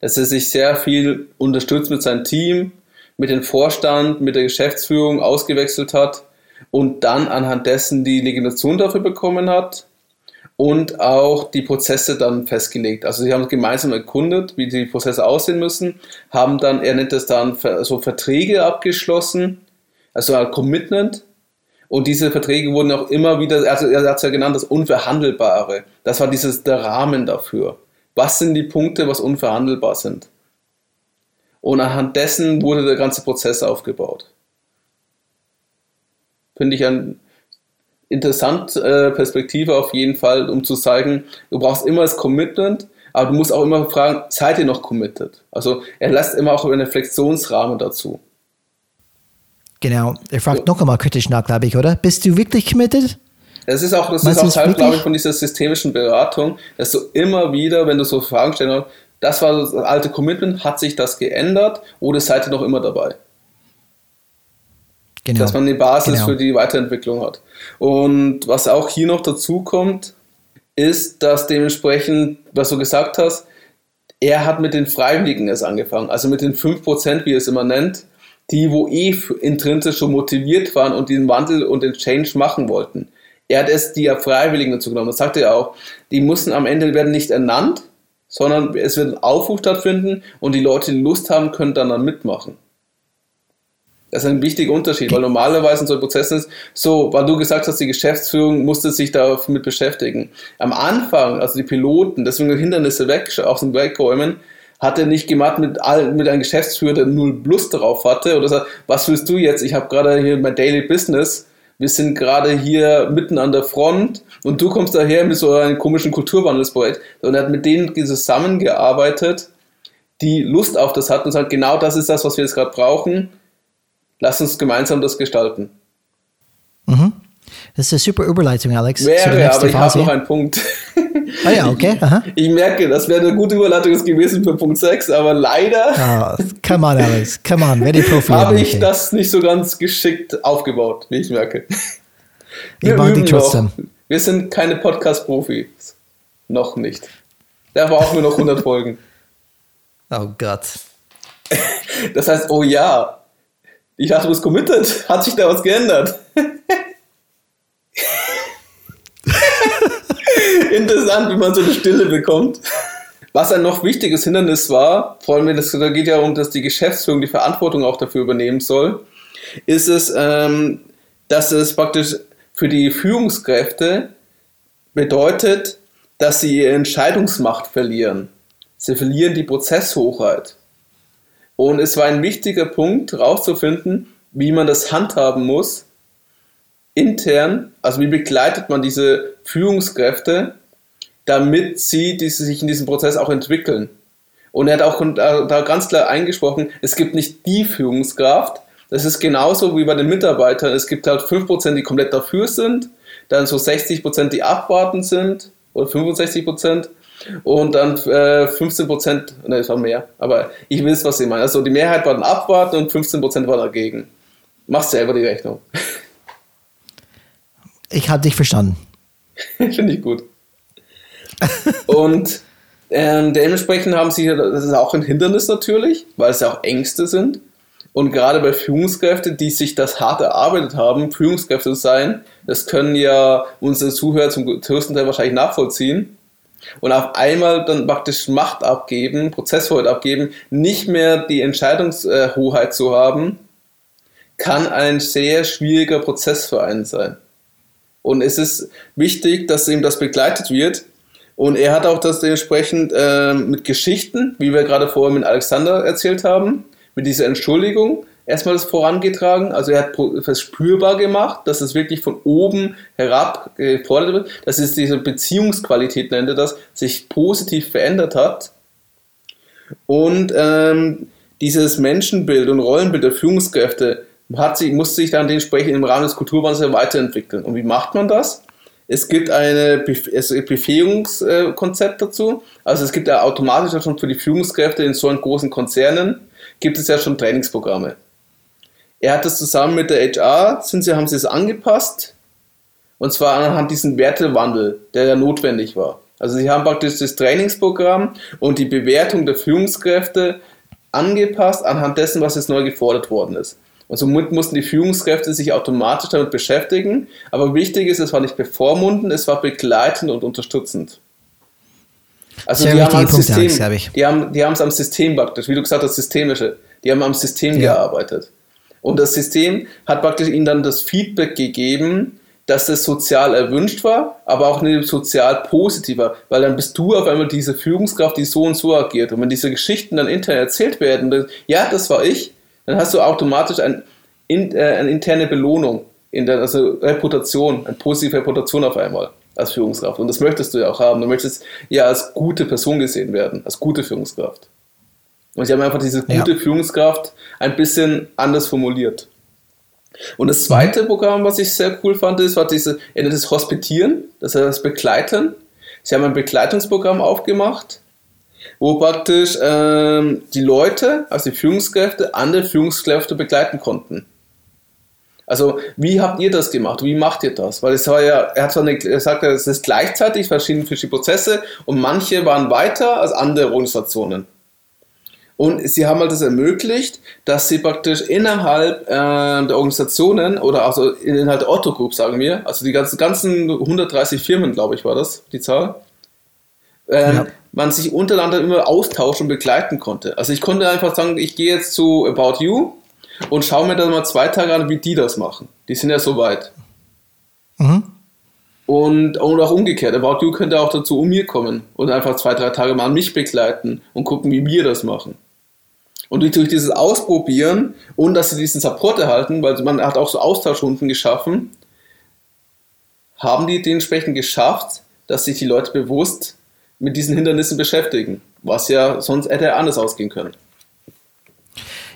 Dass er sich sehr viel unterstützt mit seinem Team, mit dem Vorstand, mit der Geschäftsführung ausgewechselt hat und dann anhand dessen die Legitimation dafür bekommen hat und auch die Prozesse dann festgelegt. Also sie haben gemeinsam erkundet, wie die Prozesse aussehen müssen, haben dann, er nennt das dann so Verträge abgeschlossen, also ein Commitment. Und diese Verträge wurden auch immer wieder, also er hat es ja genannt, das Unverhandelbare. Das war dieses der Rahmen dafür. Was sind die Punkte, was unverhandelbar sind? Und anhand dessen wurde der ganze Prozess aufgebaut. Finde ich ein interessant äh, Perspektive auf jeden Fall, um zu zeigen, du brauchst immer das Commitment, aber du musst auch immer fragen, seid ihr noch committed? Also er lässt immer auch einen Reflexionsrahmen dazu. Genau, er fragt so. noch einmal kritisch nach, glaube ich, oder? Bist du wirklich committed? Das ist auch, das ist auch Teil, glaube ich, von dieser systemischen Beratung, dass du immer wieder, wenn du so Fragen stellst, das war das alte Commitment, hat sich das geändert oder seid ihr noch immer dabei? Genau. Dass man eine Basis genau. für die Weiterentwicklung hat. Und was auch hier noch dazu kommt, ist, dass dementsprechend, was du gesagt hast, er hat mit den Freiwilligen erst angefangen, also mit den 5%, wie er es immer nennt, die, wo eh intrinsisch schon motiviert waren und den Wandel und den Change machen wollten. Er hat es die Freiwilligen dazu genommen. Das sagte er auch. Die mussten am Ende werden nicht ernannt, sondern es wird ein Aufruf stattfinden und die Leute, die Lust haben, können dann, dann mitmachen. Das ist ein wichtiger Unterschied, weil normalerweise in solchen Prozessen ist so, weil du gesagt hast, die Geschäftsführung musste sich damit beschäftigen. Am Anfang, also die Piloten, deswegen Hindernisse weg, aus dem Wegräumen, hat er nicht gemacht mit, mit einem Geschäftsführer, der null Plus darauf hatte oder sagt, was willst du jetzt? Ich habe gerade hier mein Daily Business, wir sind gerade hier mitten an der Front und du kommst daher mit so einem komischen Kulturwandelsprojekt. Und er hat mit denen zusammengearbeitet, die Lust auf das hatten und sagt, genau das ist das, was wir jetzt gerade brauchen Lass uns gemeinsam das gestalten. Mhm. Das ist eine super Überleitung, Alex. Wäre, aber ich habe noch einen Punkt. Ah ja, okay. Aha. Ich merke, das wäre eine gute Überleitung gewesen für Punkt 6, aber leider. Oh, come on, Alex. Come on, wer die Profi Habe ich okay. das nicht so ganz geschickt aufgebaut, wie ich merke. Wir ich üben trotzdem. Noch. Wir sind keine Podcast-Profis. Noch nicht. Da brauchen wir noch 100 Folgen. Oh Gott. Das heißt, oh ja, ich dachte, du bist committed. Hat sich da was geändert? Interessant, wie man so eine Stille bekommt. Was ein noch wichtiges Hindernis war, vor allem wenn es da geht ja um, dass die Geschäftsführung die Verantwortung auch dafür übernehmen soll, ist es, ähm, dass es praktisch für die Führungskräfte bedeutet, dass sie ihre Entscheidungsmacht verlieren. Sie verlieren die Prozesshochheit. Und es war ein wichtiger Punkt, herauszufinden, wie man das handhaben muss, intern, also wie begleitet man diese Führungskräfte, damit sie die sich in diesem Prozess auch entwickeln. Und er hat auch da ganz klar eingesprochen, es gibt nicht die Führungskraft, das ist genauso wie bei den Mitarbeitern. Es gibt halt 5%, die komplett dafür sind, dann so 60%, die abwartend sind oder 65% und dann äh, 15 Prozent, ne, es war mehr, aber ich weiß, was sie meinen. Also die Mehrheit war dann abwarten und 15 Prozent war dagegen. Machst selber die Rechnung. Ich habe dich verstanden. Finde ich gut. und ähm, dementsprechend haben sie, das ist auch ein Hindernis natürlich, weil es ja auch Ängste sind. Und gerade bei Führungskräften, die sich das hart erarbeitet haben, Führungskräfte zu sein, das können ja unsere Zuhörer zum größten Teil wahrscheinlich nachvollziehen und auf einmal dann praktisch Macht abgeben, Prozesshoheit abgeben, nicht mehr die Entscheidungshoheit zu haben, kann ein sehr schwieriger Prozess für einen sein. Und es ist wichtig, dass ihm das begleitet wird. Und er hat auch das dementsprechend äh, mit Geschichten, wie wir gerade vorher mit Alexander erzählt haben, mit dieser Entschuldigung, erstmal das vorangetragen. Also er hat es spürbar gemacht, dass es wirklich von oben herab gefordert wird, dass es diese Beziehungsqualität, nennt er das, sich positiv verändert hat. Und ähm, dieses Menschenbild und Rollenbild der Führungskräfte hat sich, muss sich dann dementsprechend im Rahmen des Kulturwandels weiterentwickeln. Und wie macht man das? Es gibt ein Befähigungskonzept dazu. Also es gibt ja automatisch schon für die Führungskräfte in so großen Konzernen gibt es ja schon Trainingsprogramme. Er hat das zusammen mit der HR, sind sie, haben sie es angepasst, und zwar anhand diesen Wertewandel, der ja notwendig war. Also sie haben praktisch das Trainingsprogramm und die Bewertung der Führungskräfte angepasst anhand dessen, was jetzt neu gefordert worden ist. Und somit mussten die Führungskräfte sich automatisch damit beschäftigen. Aber wichtig ist, es war nicht bevormunden, es war begleitend und unterstützend. Also Sehr die haben, am System, glaub ich. die haben die haben es am System praktisch, wie du gesagt hast, systemische. Die haben am System Ja. gearbeitet. Und das System hat praktisch ihnen dann das Feedback gegeben, dass das sozial erwünscht war, aber auch nicht sozial positiv war, weil dann bist du auf einmal diese Führungskraft, die so und so agiert. Und wenn diese Geschichten dann intern erzählt werden, dann, ja, das war ich, dann hast du automatisch ein, in, äh, eine interne Belohnung, in der, also Reputation, eine positive Reputation auf einmal als Führungskraft. Und das möchtest du ja auch haben. Du möchtest ja als gute Person gesehen werden, als gute Führungskraft. Und sie haben einfach diese Ja. gute Führungskraft ein bisschen anders formuliert. Und das zweite Programm, was ich sehr cool fand, ist, war diese, er nennt es Hospitieren, das heißt das Begleiten. Sie haben ein Begleitungsprogramm aufgemacht, wo praktisch ähm, die Leute, also die Führungskräfte, andere Führungskräfte begleiten konnten. Also, wie habt ihr das gemacht? Wie macht ihr das? Weil es war ja, er hat zwar eine, er sagt, ja, es ist gleichzeitig verschiedene, verschiedene Prozesse und manche waren weiter als andere Organisationen. Und sie haben halt das ermöglicht, dass sie praktisch innerhalb äh, der Organisationen oder also innerhalb der Otto Group, sagen wir, also die ganzen, ganzen 130 Firmen, glaube ich, war das, die Zahl, ähm, Ja. man sich untereinander immer austauschen und begleiten konnte. Also ich konnte einfach sagen, ich gehe jetzt zu About You und schaue mir dann mal zwei Tage an, wie die das machen. Die sind ja so weit. Mhm. Und, und auch umgekehrt. About You könnte auch dazu um mir kommen und einfach zwei, drei Tage mal an mich begleiten und gucken, wie wir das machen. Und durch- dieses Ausprobieren und dass sie diesen Support erhalten, weil man hat auch so Austauschrunden geschaffen, haben die dementsprechend geschafft, dass sich die Leute bewusst mit diesen Hindernissen beschäftigen, was ja sonst hätte anders ausgehen können.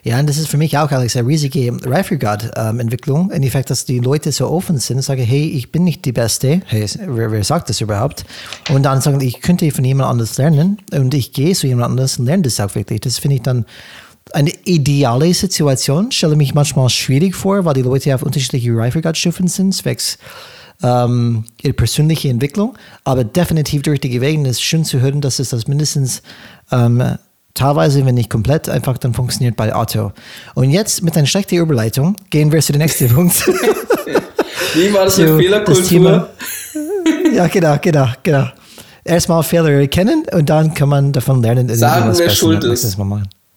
Ja, und das ist für mich auch, Alex, eine riesige Reifegrad-Entwicklung. Im Endeffekt, dass die Leute so offen sind und sagen, hey, ich bin nicht die Beste. Hey, wer, wer sagt das überhaupt? Und dann sagen, ich könnte von jemand anders lernen und ich gehe zu jemand anders und lerne das auch wirklich. Das finde ich dann eine ideale Situation. Stelle mich manchmal schwierig vor, weil die Leute auf unterschiedliche Reifegrad-Stufen sind, zwecks ähm, ihre persönliche Entwicklung. Aber definitiv der richtige Weg. Ist schön zu hören, dass es das mindestens ähm, teilweise, wenn nicht komplett, einfach dann funktioniert bei Otto. Und jetzt mit einer schlechten Überleitung gehen wir zu dem nächsten Punkt. Wie war das So, mit Fehlerkultur? Thema- ja, genau, genau, genau. Erstmal Fehler erkennen und dann kann man davon lernen. Sagen, wer schuld ist.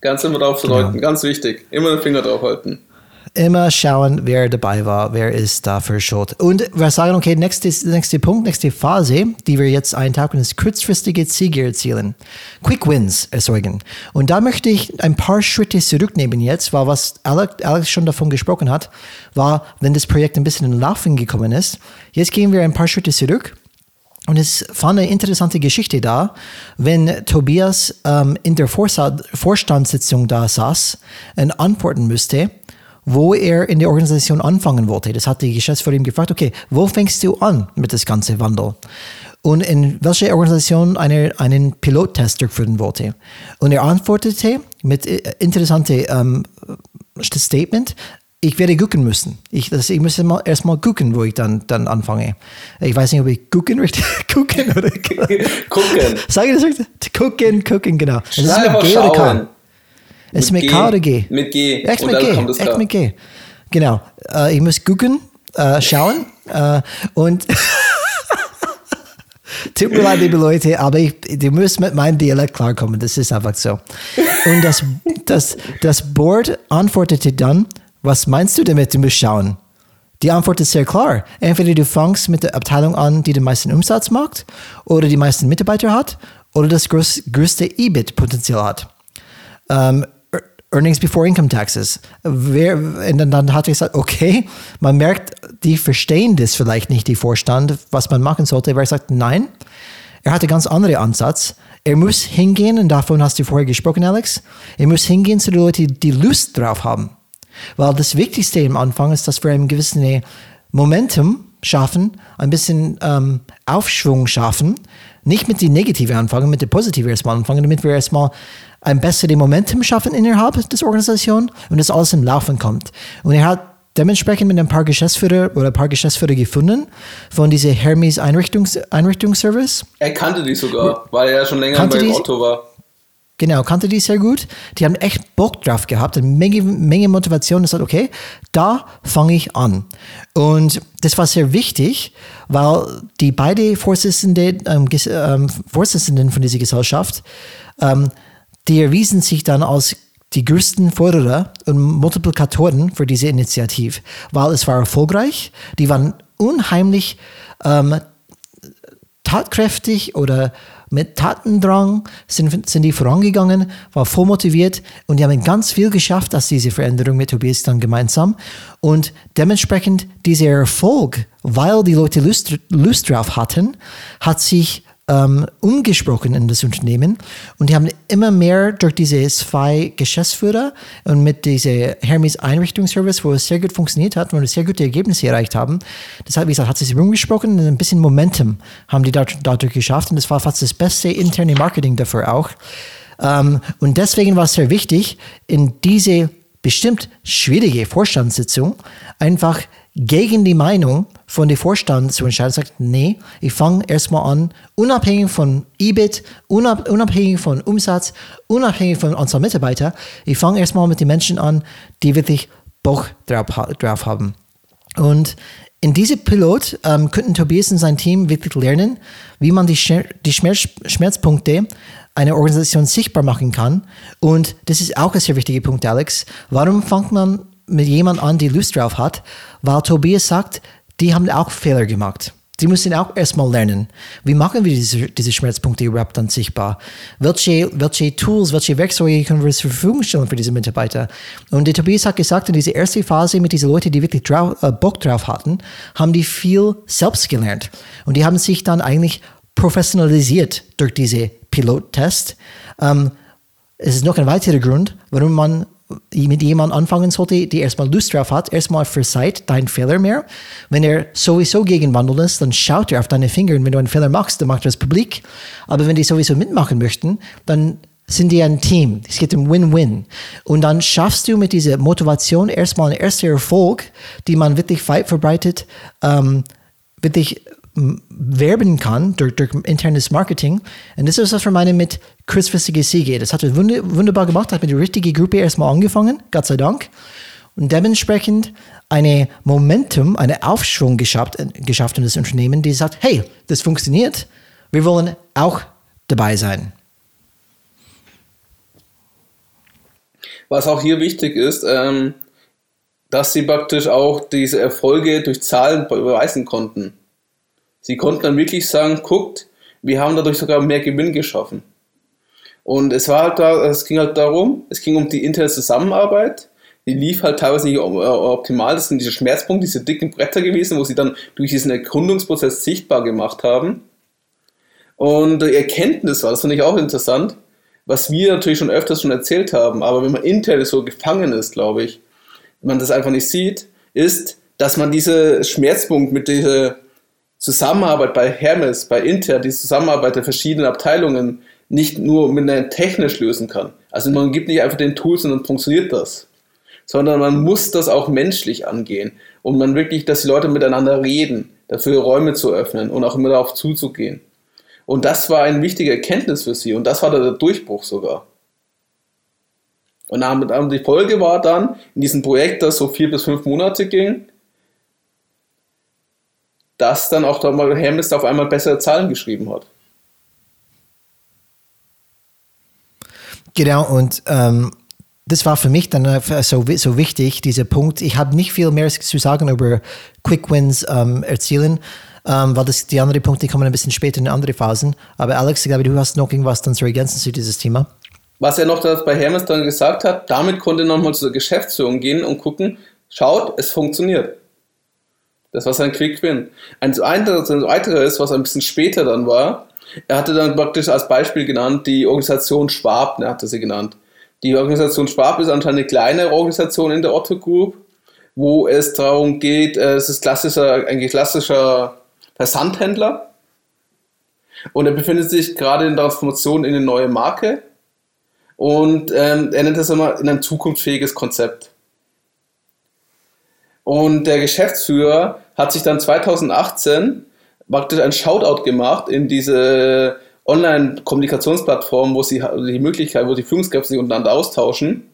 Ganz immer drauf zu Genau. deuten, ganz wichtig. Immer den Finger drauf halten. Immer schauen, wer dabei war, wer ist dafür schuld. Und wir sagen, okay, nächstes, nächster Punkt, nächste Phase, die wir jetzt eintauchen, ist kurzfristige Ziele erzielen. Quick Wins erzeugen. Und da möchte ich ein paar Schritte zurücknehmen jetzt, weil was Alex, schon davon gesprochen hat, war, wenn das Projekt ein bisschen in Laufen gekommen ist. Jetzt gehen wir ein paar Schritte zurück. Und es war eine interessante Geschichte da, wenn Tobias ähm, in der Vorstandssitzung da saß und antworten müsste, wo er in der Organisation anfangen wollte. Das hat die Geschäftsführerin gefragt, okay, wo fängst du an mit das ganze Wandel? Und in welche Organisation eine, einen Pilottest durchführen wollte. Und er antwortete mit äh, interessante ähm, Statement, ich werde gucken müssen. Ich, das, ich muss mal, erst mal gucken, wo ich dann, dann anfange. Ich weiß nicht, ob ich gucken richtig gucken oder Gucken. Sag ich das richtig? Gucken, gucken, genau. Es ist mit G oder K? Es ist Mit mit. K oder G? Mit G. Echt mit G. Echt mit G. Genau. Äh, ich muss gucken, äh, schauen äh, und Tut mir leid, liebe Leute, aber ich, die müssen mit meinem Dialekt klarkommen. Das ist einfach so. Und das, das, das Board antwortete dann, was meinst du damit, du musst schauen? Die Antwort ist sehr klar. Entweder du fängst mit der Abteilung an, die den meisten Umsatz macht, oder die meisten Mitarbeiter hat, oder das größ, größte EBIT-Potenzial hat. Ähm, Earnings before Income Taxes. Wer, und dann, dann hat er gesagt, okay, man merkt, die verstehen das vielleicht nicht, die Vorstand, was man machen sollte. Aber er sagt, nein, er hatte ganz andere Ansatz. Er muss hingehen, und davon hast du vorher gesprochen, Alex, er muss hingehen zu den Leuten, die Lust drauf haben. Weil das Wichtigste am Anfang ist, dass wir ein gewisses Momentum schaffen, ein bisschen ähm, Aufschwung schaffen. Nicht mit die negative anfangen, mit der positive erstmal anfangen, damit wir erstmal ein besseres Momentum schaffen innerhalb des Organisation und das alles im Laufen kommt. Und er hat dementsprechend mit ein paar Geschäftsführer oder ein paar Geschäftsführer gefunden von dieser Hermes Einrichtungs Einrichtungsservice. Er kannte die sogar, weil er ja schon länger bei? Otto war. Genau, kannte die sehr gut. Die haben echt Bock drauf gehabt, eine Menge, Menge Motivation. Und gesagt, okay, da fange ich an. Und das war sehr wichtig, weil die beiden Vorsitzenden, ähm, ähm, Vorsitzenden von dieser Gesellschaft, ähm, die erwiesen sich dann als die größten Förderer und Multiplikatoren für diese Initiative, weil es war erfolgreich. Die waren unheimlich ähm, tatkräftig oder mit Tatendrang sind, sind die vorangegangen, war voll motiviert und die haben ganz viel geschafft aus dieser Veränderung mit Tobias dann gemeinsam. Und dementsprechend dieser Erfolg, weil die Leute Lust, Lust drauf hatten, hat sich ähm, umgesprochen in das Unternehmen und die haben immer mehr durch diese zwei Geschäftsführer und mit dieser Hermes Einrichtungsservice, wo es sehr gut funktioniert hat, wo wir sehr gute Ergebnisse erreicht haben. Deshalb, wie gesagt, hat sich umgesprochen und ein bisschen Momentum haben die dadurch geschafft und das war fast das beste interne Marketing dafür auch. Ähm, und deswegen war es sehr wichtig, in diese bestimmt schwierige Vorstandssitzung einfach gegen die Meinung von dem Vorstand zu entscheiden, sagt, nee, ich fange erstmal an, unabhängig von EBIT, unabhängig von Umsatz, unabhängig von Anzahl Mitarbeiter, ich fange erstmal mit den Menschen an, die wirklich Bock drauf, drauf haben. Und in diesem Pilot ähm, könnten Tobias und sein Team wirklich lernen, wie man die, die Schmerz Schmerzpunkte einer Organisation sichtbar machen kann. Und das ist auch ein sehr wichtiger Punkt, Alex. Warum fängt man mit jemand an, die Lust drauf hat, weil Tobias sagt, die haben auch Fehler gemacht. Sie müssen auch erstmal lernen, wie machen wir diese, diese Schmerzpunkte überhaupt dann sichtbar? Welche, welche Tools, welche Werkzeuge können wir zur Verfügung stellen für diese Mitarbeiter? Und der Tobias hat gesagt, in dieser ersten Phase mit diesen Leuten, die wirklich drauf, äh, Bock drauf hatten, haben die viel selbst gelernt. Und die haben sich dann eigentlich professionalisiert durch diese Pilottest. Ähm, es ist noch ein weiterer Grund, warum man mit jemandem anfangen sollte, der erstmal Lust drauf hat, erstmal verzeiht deinen Fehler mehr. Wenn er sowieso gegen Wandel ist, dann schaut er auf deine Finger und wenn du einen Fehler machst, dann macht er das publik. Aber wenn die sowieso mitmachen möchten, dann sind die ein Team. Es geht um Win-Win. Und dann schaffst du mit dieser Motivation erstmal einen ersten Erfolg, die man wirklich weit verbreitet, ähm, wirklich werben kann durch, durch, internes Marketing. Und das ist, was wir meinen mit kurzfristige Siege. Das hat er wunderbar gemacht, hat mit der richtigen Gruppe erstmal angefangen, Gott sei Dank. Und dementsprechend eine Momentum, eine Aufschwung geschafft, geschafft in das Unternehmen, die sagt, hey, das funktioniert, wir wollen auch dabei sein. Was auch hier wichtig ist, ähm, dass sie praktisch auch diese Erfolge durch Zahlen beweisen konnten. Sie konnten dann wirklich sagen, guckt, wir haben dadurch sogar mehr Gewinn geschaffen. Und es war halt da, es ging halt darum, es ging um die interne Zusammenarbeit. Die lief halt teilweise nicht optimal. Das sind diese Schmerzpunkte, diese dicken Bretter gewesen, wo sie dann durch diesen Erkundungsprozess sichtbar gemacht haben. Und die Erkenntnis war, das fand ich auch interessant, was wir natürlich schon öfters schon erzählt haben, aber wenn man intern so gefangen ist, glaube ich, wenn man das einfach nicht sieht, ist, dass man diese Schmerzpunkt mit dieser Zusammenarbeit bei Hermes, bei Inter, die Zusammenarbeit der verschiedenen Abteilungen nicht nur mit einer technisch lösen kann. Also man gibt nicht einfach den Tools und dann funktioniert das. Sondern man muss das auch menschlich angehen. Und man wirklich, dass die Leute miteinander reden, dafür Räume zu öffnen und auch immer darauf zuzugehen. Und das war eine wichtige Erkenntnis für sie. Und das war der Durchbruch sogar. Und die Folge war dann in diesem Projekt, das so vier bis fünf Monate ging, dass dann auch mal Hermes auf einmal bessere Zahlen geschrieben hat. Genau, und ähm, das war für mich dann so, so wichtig, dieser Punkt. Ich habe nicht viel mehr zu sagen über Quick Wins ähm, erzielen, ähm, weil das, die anderen Punkte kommen ein bisschen später in andere Phasen. Aber Alex, ich glaube, du hast noch irgendwas dann zu ergänzen zu dieses Thema. Was er noch bei Hermes dann gesagt hat, damit konnte er nochmal zur Geschäftsführung gehen und gucken, schaut, es funktioniert. Das war sein Quick Win. Ein weiteres, was ein bisschen später dann war, er hatte dann praktisch als Beispiel genannt die Organisation Schwab, er hatte sie genannt. Die Organisation Schwab ist anscheinend eine kleine Organisation in der Otto Group, wo es darum geht, äh, es ist klassischer, ein klassischer Versandhändler und er befindet sich gerade in der Transformation in eine neue Marke und ähm, er nennt das immer in ein zukunftsfähiges Konzept. Und der Geschäftsführer hat sich dann 2018 praktisch ein Shoutout gemacht in diese Online-Kommunikationsplattform, wo sie die Möglichkeit, wo die Führungskräfte sich untereinander austauschen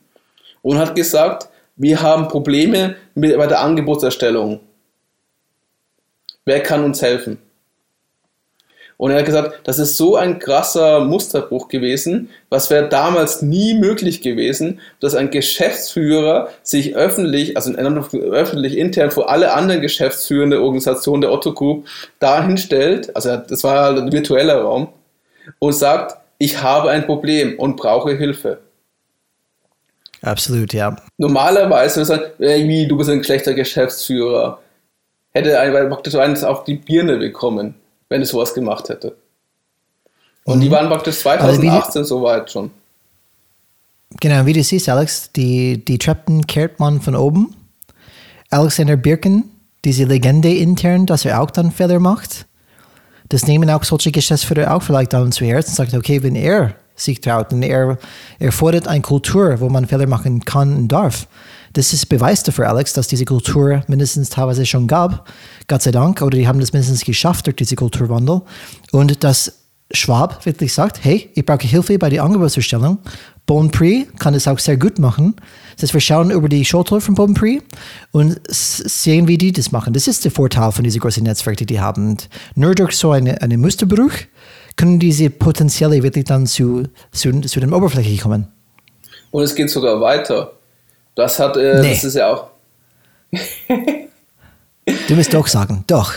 und hat gesagt, wir haben Probleme mit, bei der Angebotserstellung. Wer kann uns helfen? Und er hat gesagt, das ist so ein krasser Musterbruch gewesen, was wäre damals nie möglich gewesen, dass ein Geschäftsführer sich öffentlich, also öffentlich intern vor alle anderen geschäftsführende Organisationen der Otto Group dahin stellt, also das war halt ein virtueller Raum, und sagt, ich habe ein Problem und brauche Hilfe. Absolut, ja. Normalerweise sagt wie du bist ein schlechter Geschäftsführer, hätte er praktisch eines auf die Birne bekommen wenn es sowas gemacht hätte. Und mhm. die waren praktisch 2018 also soweit schon. Genau, wie du siehst, Alex, die, die Treppen kehrt man von oben. Alexander Birken, diese Legende intern, dass er auch dann Fehler macht. Das nehmen auch solche Geschäftsführer auch vielleicht dann zu Herzen und sagt, okay, wenn er sich traut und er, er fordert eine Kultur, wo man Fehler machen kann und darf, das ist Beweis dafür, Alex, dass diese Kultur mindestens teilweise schon gab, Gott sei Dank, oder die haben das mindestens geschafft durch diese Kulturwandel. Und dass Schwab wirklich sagt, hey, ich brauche Hilfe bei der Angebotserstellung. Bon Prix kann das auch sehr gut machen. Das heißt, wir schauen über die Schulter von Bon Prix und sehen, wie die das machen. Das ist der Vorteil von diesen großen Netzwerken, die die haben. Und nur durch so einen eine Musterbruch können diese Potenziale wirklich dann zu, zu, zu den Oberfläche kommen. Und es geht sogar weiter. Das hat, äh, nee. das ist ja auch. du musst doch sagen, doch.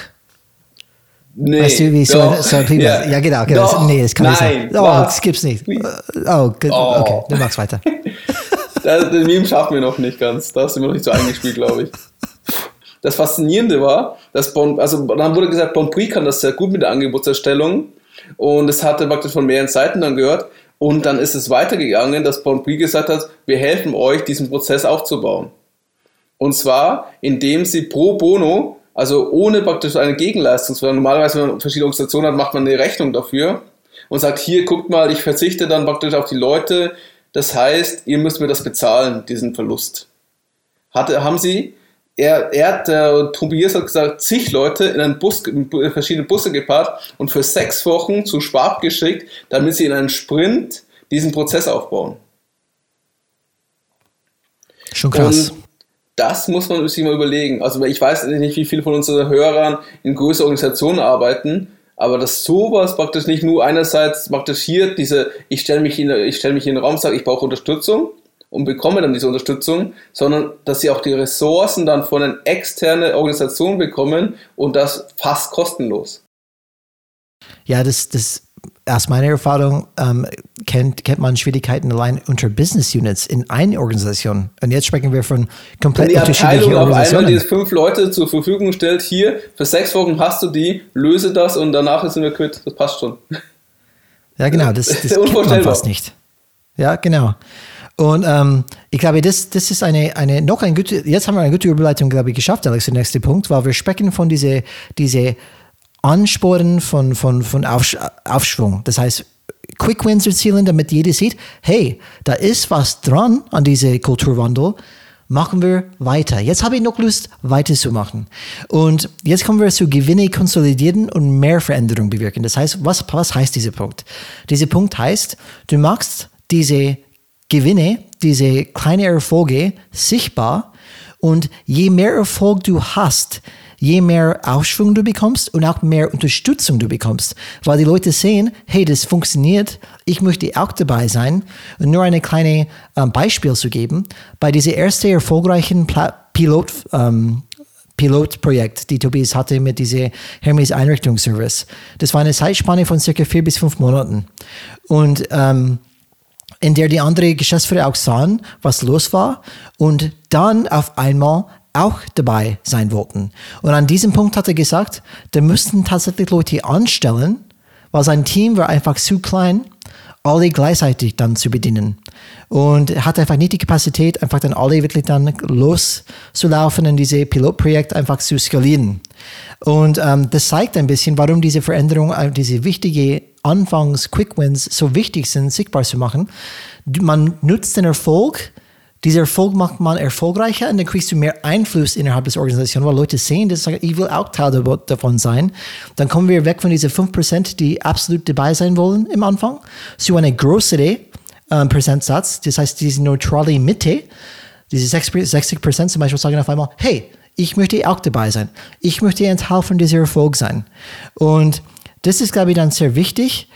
Nee, weißt du, wie so, so ja. ja, genau, genau. Doch, nee, das kann nein, nicht sein. Oh, das gibt's nicht. Oh, okay, oh. du machst weiter. das, das Meme schaffen wir noch nicht ganz. Da sind wir noch nicht so eingespielt, glaube ich. Das Faszinierende war, dass Bon, also dann wurde gesagt, Bon Prix kann das sehr gut mit der Angebotserstellung. Und das hatte praktisch von mehreren Seiten dann gehört. Und dann ist es weitergegangen, dass Bonprix gesagt hat, wir helfen euch, diesen Prozess aufzubauen. Und zwar, indem sie pro bono, also ohne praktisch eine Gegenleistung, sondern normalerweise, wenn man verschiedene Organisationen hat, macht man eine Rechnung dafür und sagt, hier, guckt mal, ich verzichte dann praktisch auf die Leute. Das heißt, ihr müsst mir das bezahlen, diesen Verlust. Hatte, haben sie er, er hat, der Tobias hat gesagt, zig Leute in einen Bus, in verschiedene Busse gepaart und für sechs Wochen zu Schwab geschickt, damit sie in einem Sprint diesen Prozess aufbauen. Schon krass. Und das muss man sich mal überlegen. Also ich weiß nicht, wie viele von unseren Hörern in größeren Organisationen arbeiten, aber dass sowas praktisch nicht nur einerseits praktisch hier diese, ich stelle mich in, ich stelle mich in den Raum, sage, ich brauche Unterstützung, und bekommen dann diese Unterstützung, sondern dass sie auch die Ressourcen dann von einer externen Organisation bekommen und das fast kostenlos. Ja, das, das aus meiner Erfahrung ähm, kennt, kennt man Schwierigkeiten allein unter Business Units in einer Organisation. Und jetzt sprechen wir von komplett die unterschiedlichen Organisationen. Auf einmal, die fünf Leute zur Verfügung stellt, hier, für sechs Wochen hast du die, löse das und danach sind wir quitt. Das passt schon. Ja, genau, das, das, das kennt man fast nicht. Ja, genau. Und ähm, ich glaube, das, das ist eine, eine noch ein gute, jetzt haben wir eine gute Überleitung, glaube ich, geschafft, Alex, der nächste Punkt, weil wir sprechen von diese, diese Ansporen von, von, von Aufsch Aufschwung. Das heißt, Quick Wins erzielen, damit jeder sieht, hey, da ist was dran an diese Kulturwandel. Machen wir weiter. Jetzt habe ich noch Lust, weiterzumachen. Und jetzt kommen wir zu Gewinne konsolidieren und mehr Veränderung bewirken. Das heißt, was, was heißt dieser Punkt? Dieser Punkt heißt, du machst diese Gewinne, diese kleinen Erfolge sichtbar und je mehr Erfolg du hast, je mehr Aufschwung du bekommst und auch mehr Unterstützung du bekommst, weil die Leute sehen, hey, das funktioniert, ich möchte auch dabei sein. Und nur ein kleines ähm, Beispiel zu geben, bei diesem ersten erfolgreichen Pilot, ähm, Pilotprojekt, die Tobias hatte mit diesem Hermes Einrichtungsservice. Das war eine Zeitspanne von circa vier bis fünf Monaten. Und ähm, in der die anderen Geschäftsführer auch sahen, was los war und dann auf einmal auch dabei sein wollten. Und an diesem Punkt hat er gesagt, da müssten tatsächlich Leute anstellen, weil sein Team war einfach zu klein, alle gleichzeitig dann zu bedienen. Und er hat einfach nicht die Kapazität, einfach dann alle wirklich dann loszulaufen in diese Pilotprojekt einfach zu skalieren. Und ähm, das zeigt ein bisschen, warum diese Veränderung, äh, diese wichtige Anfangs Quick Wins so wichtig sind, sichtbar zu machen. Man nutzt den Erfolg, Dieser Erfolg macht man erfolgreicher und dann kriegst du mehr Einfluss innerhalb des Organisations, weil Leute sehen, dass ich will auch Teil davon sein. Dann kommen wir weg von diesen 5%, die absolut dabei sein wollen im Anfang, zu einer größeren ähm, Prozentsatz, das heißt diese neutrale Mitte, diese 60 Prozent zum Beispiel sagen auf einmal, hey, ich möchte auch dabei sein. Ich möchte ein Teil von diesem Erfolg sein. Und das ist, glaube ich, dann sehr wichtig,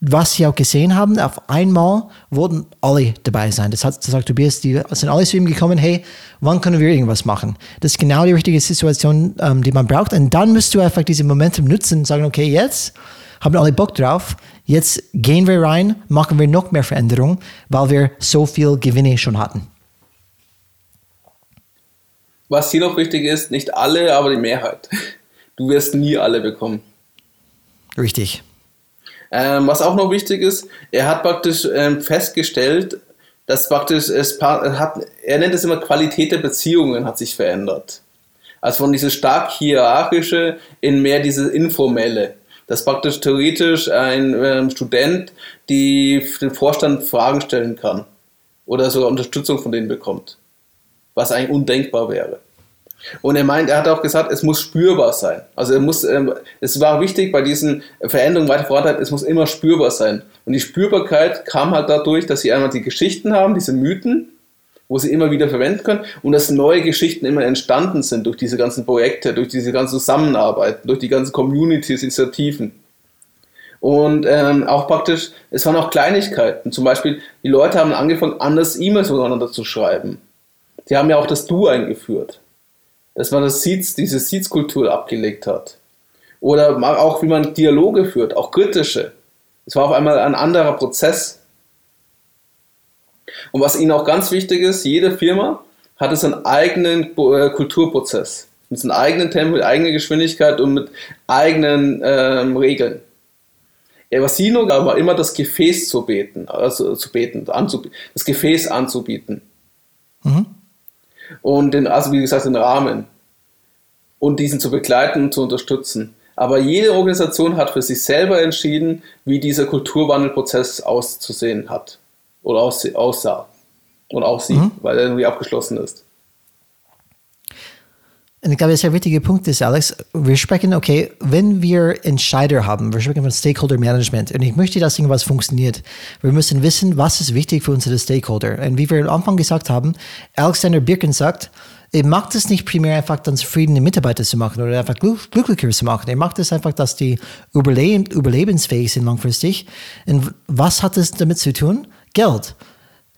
was sie auch gesehen haben. Auf einmal wollten alle dabei sein. Das hat gesagt Tobias, die sind alle zu ihm gekommen, hey, wann können wir irgendwas machen? Das ist genau die richtige Situation, ähm, die man braucht. Und dann musst du einfach diese Momentum nutzen und sagen, okay, jetzt haben alle Bock drauf. Jetzt gehen wir rein, machen wir noch mehr Veränderungen, weil wir so viel Gewinne schon hatten. Was hier noch wichtig ist, nicht alle, aber die Mehrheit. Du wirst nie alle bekommen. Richtig. Ähm, was auch noch wichtig ist, er hat praktisch ähm, festgestellt, dass praktisch es hat, er nennt es immer Qualität der Beziehungen hat sich verändert. Also von dieses stark hierarchische in mehr diese informelle. Dass praktisch theoretisch ein ähm, Student die den Vorstand Fragen stellen kann oder sogar Unterstützung von denen bekommt was eigentlich undenkbar wäre. Und er meint, er hat auch gesagt, es muss spürbar sein. Also er muss, ähm, es war wichtig bei diesen Veränderungen weiter voran, es muss immer spürbar sein. Und die Spürbarkeit kam halt dadurch, dass sie einmal die Geschichten haben, diese Mythen, wo sie immer wieder verwenden können und dass neue Geschichten immer entstanden sind durch diese ganzen Projekte, durch diese ganze Zusammenarbeit, durch die ganzen Communities, Initiativen. Und ähm, auch praktisch, es waren auch Kleinigkeiten. Zum Beispiel, die Leute haben angefangen, anders E-Mails miteinander zu schreiben. Die haben ja auch das Du eingeführt. Dass man das Seeds, diese Seeds-Kultur abgelegt hat. Oder auch, wie man Dialoge führt, auch kritische. Es war auf einmal ein anderer Prozess. Und was ihnen auch ganz wichtig ist, jede Firma hatte seinen eigenen äh, Kulturprozess. Mit seinem eigenen Tempo, mit eigener Geschwindigkeit und mit eigenen ähm, Regeln. was sie nur gab, war immer das Gefäß zu beten, also zu beten, das Gefäß anzubieten. Mhm und den, also wie gesagt, den Rahmen und diesen zu begleiten und zu unterstützen. Aber jede Organisation hat für sich selber entschieden, wie dieser Kulturwandelprozess auszusehen hat oder aussah und aussieht, mhm. weil er irgendwie abgeschlossen ist. Und ich glaube, das ist ein wichtiger Punkt ist, Alex. Wir sprechen, okay, wenn wir Entscheider haben, wir sprechen von Stakeholder Management und ich möchte, dass irgendwas funktioniert. Wir müssen wissen, was ist wichtig für unsere Stakeholder. Und wie wir am Anfang gesagt haben, Alexander Birken sagt, er macht es nicht primär einfach dann zufriedene Mitarbeiter zu machen oder einfach glücklicher zu machen. Er macht es einfach, dass die überleb überlebensfähig sind langfristig. Und was hat es damit zu tun? Geld.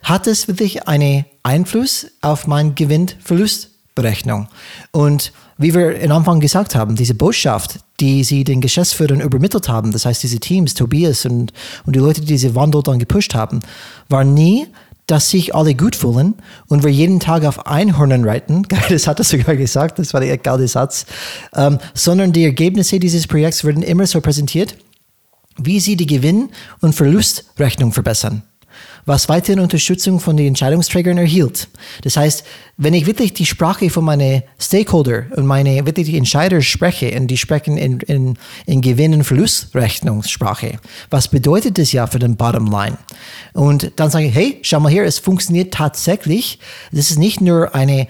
Hat es wirklich einen Einfluss auf mein Gewinn-Verlust? Berechnung. Und wie wir am Anfang gesagt haben, diese Botschaft, die sie den Geschäftsführern übermittelt haben, das heißt diese Teams, Tobias und, und die Leute, die diese Wandel dann gepusht haben, war nie, dass sich alle gut fühlen und wir jeden Tag auf Einhörnern reiten, das hat er sogar gesagt, das war der geile Satz, ähm, sondern die Ergebnisse dieses Projekts werden immer so präsentiert, wie sie die Gewinn- und Verlustrechnung verbessern was weiterhin Unterstützung von den Entscheidungsträgern erhielt. Das heißt, wenn ich wirklich die Sprache von meinen Stakeholder und meine wirklich die Entscheider spreche und die sprechen in, in, in Gewinn- und Verlustrechnungssprache, was bedeutet das ja für den Bottom Line? Und dann sage ich, hey, schau mal hier, es funktioniert tatsächlich. Das ist nicht nur eine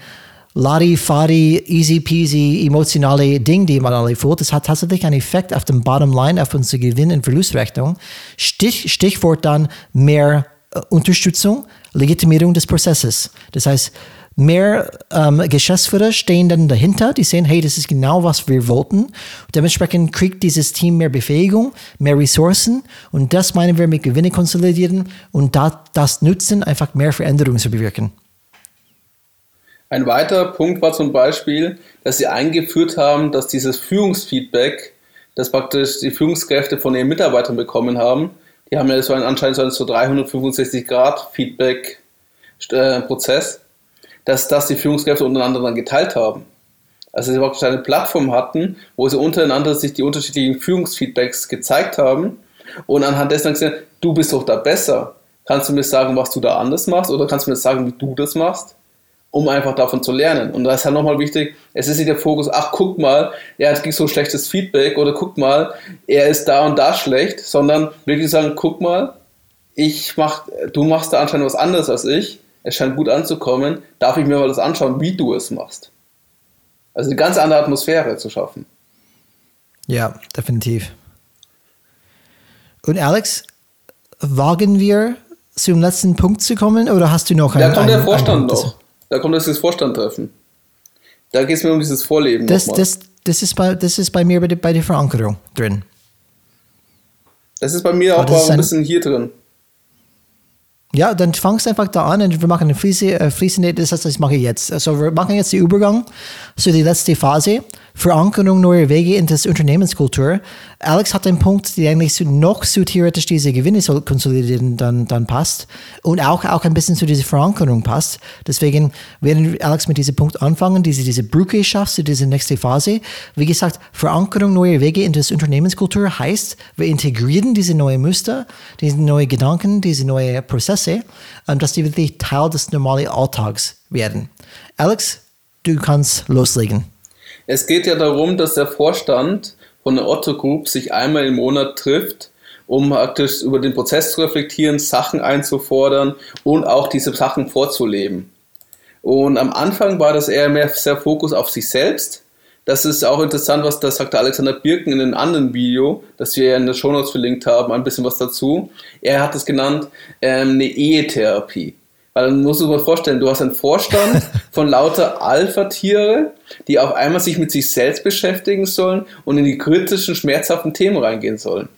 Ladi-Fadi, easy peasy, emotionale Ding, die man alle fühlt. Das hat tatsächlich einen Effekt auf den Bottom Line, auf unsere Gewinn- und Verlustrechnung. Stich, Stichwort dann mehr Unterstützung, Legitimierung des Prozesses. Das heißt, mehr ähm, Geschäftsführer stehen dann dahinter, die sehen, hey, das ist genau, was wir wollten. Dementsprechend kriegt dieses Team mehr Befähigung, mehr Ressourcen und das meinen wir mit Gewinne konsolidieren und da, das nutzen, einfach mehr Veränderungen zu bewirken. Ein weiterer Punkt war zum Beispiel, dass sie eingeführt haben, dass dieses Führungsfeedback, das praktisch die Führungskräfte von ihren Mitarbeitern bekommen haben, die haben ja so einen, anscheinend so einen so 365 Grad Feedback-Prozess, dass das die Führungskräfte untereinander dann geteilt haben. Also sie praktisch eine Plattform hatten, wo sie untereinander sich die unterschiedlichen Führungsfeedbacks gezeigt haben und anhand dessen gesagt, du bist doch da besser. Kannst du mir sagen, was du da anders machst oder kannst du mir sagen, wie du das machst? Um einfach davon zu lernen. Und da ist halt nochmal wichtig, es ist nicht der Fokus, ach guck mal, er hat so schlechtes Feedback oder guck mal, er ist da und da schlecht, sondern wirklich sagen, guck mal, ich mach, du machst da anscheinend was anderes als ich, es scheint gut anzukommen, darf ich mir mal das anschauen, wie du es machst. Also eine ganz andere Atmosphäre zu schaffen. Ja, definitiv. Und Alex, wagen wir zum letzten Punkt zu kommen oder hast du noch einen? Da kommt der Vorstand noch. Da kommt das Vorstandtreffen. Da geht es mir um dieses Vorleben. Das, das, das, ist bei, das ist bei mir bei der, bei der Verankerung drin. Das ist bei mir auch ein, ein bisschen hier drin. Ja, dann fangst einfach da an und wir machen eine Fließe, äh, fließende, das heißt, das mache ich jetzt. Also wir machen jetzt den Übergang zu der letzten Phase. Verankerung neuer Wege in das Unternehmenskultur. Alex hat einen Punkt, der eigentlich noch zu theoretisch diese Gewinne konsolidieren dann, dann passt und auch, auch ein bisschen zu dieser Verankerung passt. Deswegen werden Alex mit diesem Punkt anfangen, diese, diese Brücke schafft zu dieser nächsten Phase. Wie gesagt, Verankerung neuer Wege in das Unternehmenskultur heißt, wir integrieren diese neuen Muster, diese neuen Gedanken, diese neuen Prozesse, ähm, dass die wirklich Teil des normalen Alltags werden. Alex, du kannst loslegen. Es geht ja darum, dass der Vorstand von der Otto Group sich einmal im Monat trifft, um praktisch über den Prozess zu reflektieren, Sachen einzufordern und auch diese Sachen vorzuleben. Und am Anfang war das eher mehr sehr Fokus auf sich selbst. Das ist auch interessant, was da sagte Alexander Birken in einem anderen Video, das wir in der Show Notes verlinkt haben, ein bisschen was dazu. Er hat es genannt, ähm, eine Ehetherapie. Weil dann musst du dir vorstellen, du hast einen Vorstand von lauter Alpha-Tiere, die auf einmal sich mit sich selbst beschäftigen sollen und in die kritischen, schmerzhaften Themen reingehen sollen.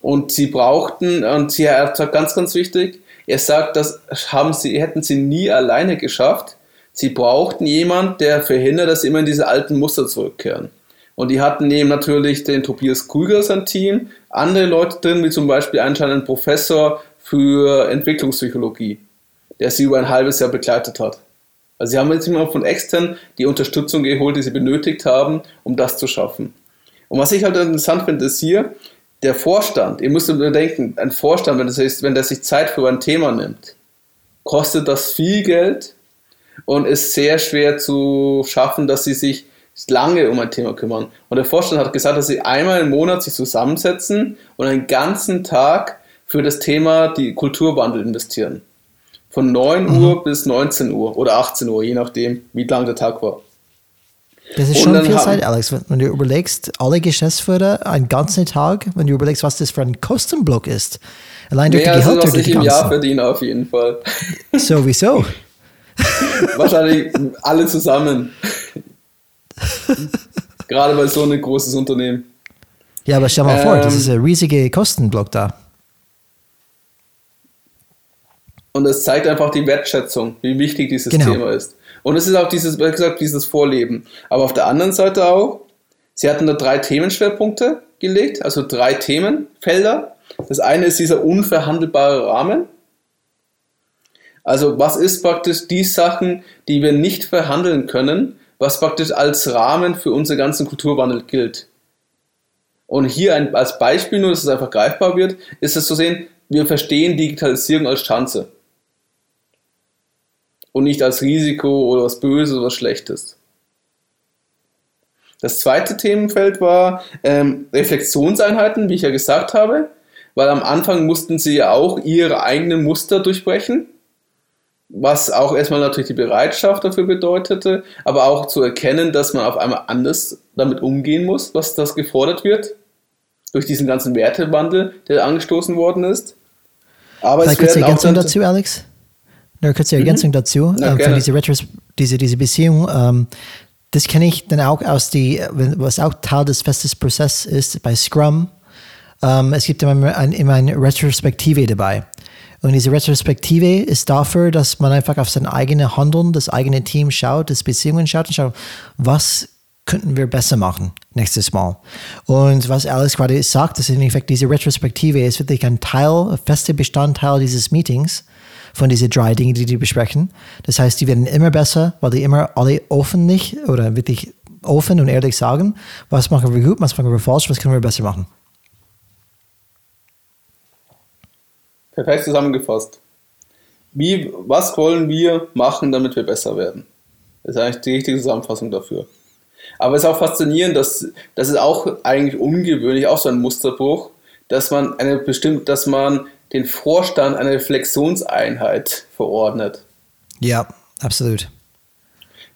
Und sie brauchten, und sie hat ganz, ganz wichtig, er sagt, das haben sie, hätten sie nie alleine geschafft. Sie brauchten jemanden, der verhindert, dass sie immer in diese alten Muster zurückkehren. Und die hatten neben natürlich den Tobias Krüger sein Team, andere Leute drin, wie zum Beispiel anscheinend ein Professor für Entwicklungspsychologie, der sie über ein halbes Jahr begleitet hat. Also sie haben jetzt immer von extern die Unterstützung geholt, die sie benötigt haben, um das zu schaffen. Und was ich halt interessant finde, ist hier, der Vorstand, ihr müsst bedenken, ein Vorstand, wenn, das heißt, wenn der sich Zeit für ein Thema nimmt, kostet das viel Geld und ist sehr schwer zu schaffen, dass sie sich lange um ein Thema kümmern. Und der Vorstand hat gesagt, dass sie einmal im Monat sich zusammensetzen und einen ganzen Tag für das Thema die Kulturwandel investieren. Von 9 mhm. Uhr bis 19 Uhr oder 18 Uhr, je nachdem, wie lang der Tag war. Das ist schon viel Zeit, Alex. Wenn du überlegst, alle Geschäftsführer einen ganzen Tag, wenn du überlegst, was das für ein Kostenblock ist. Allein durch naja, die Gehälter. Ist, was ich im Jahr verdiene, auf jeden Fall. Sowieso. Wahrscheinlich alle zusammen. Gerade bei so einem großes Unternehmen. Ja, aber stell mal ähm, vor, das ähm, ist ein riesiger Kostenblock da. Und es zeigt einfach die Wertschätzung, wie wichtig dieses genau. Thema ist. Und es ist auch dieses, wie gesagt, dieses Vorleben. Aber auf der anderen Seite auch, sie hatten da drei Themenschwerpunkte gelegt, also drei Themenfelder. Das eine ist dieser unverhandelbare Rahmen. Also was ist praktisch die Sachen, die wir nicht verhandeln können, was praktisch als Rahmen für unseren ganzen Kulturwandel gilt. Und hier ein, als Beispiel nur, dass es einfach greifbar wird, ist es zu sehen, wir verstehen Digitalisierung als Chance und nicht als Risiko oder was Böses oder was Schlechtes. Das zweite Themenfeld war ähm, Reflexionseinheiten, wie ich ja gesagt habe, weil am Anfang mussten sie ja auch ihre eigenen Muster durchbrechen, was auch erstmal natürlich die Bereitschaft dafür bedeutete, aber auch zu erkennen, dass man auf einmal anders damit umgehen muss, was das gefordert wird, durch diesen ganzen Wertewandel, der angestoßen worden ist. Aber Vielleicht kurze Ergänzung dazu, Alex? Eine kurze Ergänzung mhm. dazu. Ja, äh, für diese, Retros diese, diese Beziehung. Ähm, das kenne ich dann auch aus die, was auch Teil des festes Prozesses ist bei Scrum. Ähm, es gibt immer, ein, immer eine Retrospektive dabei. Und diese Retrospektive ist dafür, dass man einfach auf sein eigenes Handeln, das eigene Team schaut, das Beziehungen schaut und schaut, was könnten wir besser machen nächstes Mal. Und was Alice gerade sagt, ist in Effekt, diese Retrospektive ist wirklich ein Teil, ein fester Bestandteil dieses Meetings von diesen drei Dingen, die die besprechen. Das heißt, die werden immer besser, weil die immer alle offenlich oder wirklich offen und ehrlich sagen, was machen wir gut, was machen wir falsch, was können wir besser machen. Perfekt zusammengefasst. Wie, was wollen wir machen, damit wir besser werden? Das ist eigentlich die richtige Zusammenfassung dafür. Aber es ist auch faszinierend, dass das ist auch eigentlich ungewöhnlich, auch so ein Musterbruch, dass man eine bestimmte, dass man den Vorstand einer Reflexionseinheit verordnet. Ja, absolut.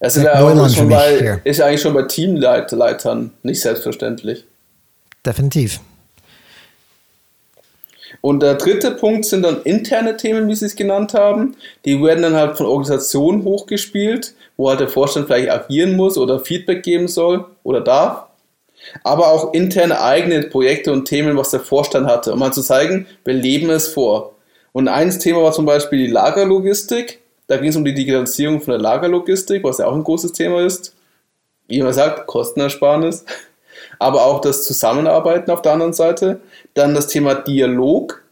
Das ist, ja schon bei, ist eigentlich schon bei Teamleitern nicht selbstverständlich. Definitiv. Und der dritte Punkt sind dann interne Themen, wie Sie es genannt haben. Die werden dann halt von Organisationen hochgespielt, wo halt der Vorstand vielleicht agieren muss oder Feedback geben soll oder darf. Aber auch interne eigene Projekte und Themen, was der Vorstand hatte, um mal zu zeigen, wir leben es vor. Und eines Thema war zum Beispiel die Lagerlogistik. Da ging es um die Digitalisierung von der Lagerlogistik, was ja auch ein großes Thema ist. Wie man sagt, Kostenersparnis. Aber auch das Zusammenarbeiten auf der anderen Seite. Dann das Thema Dialog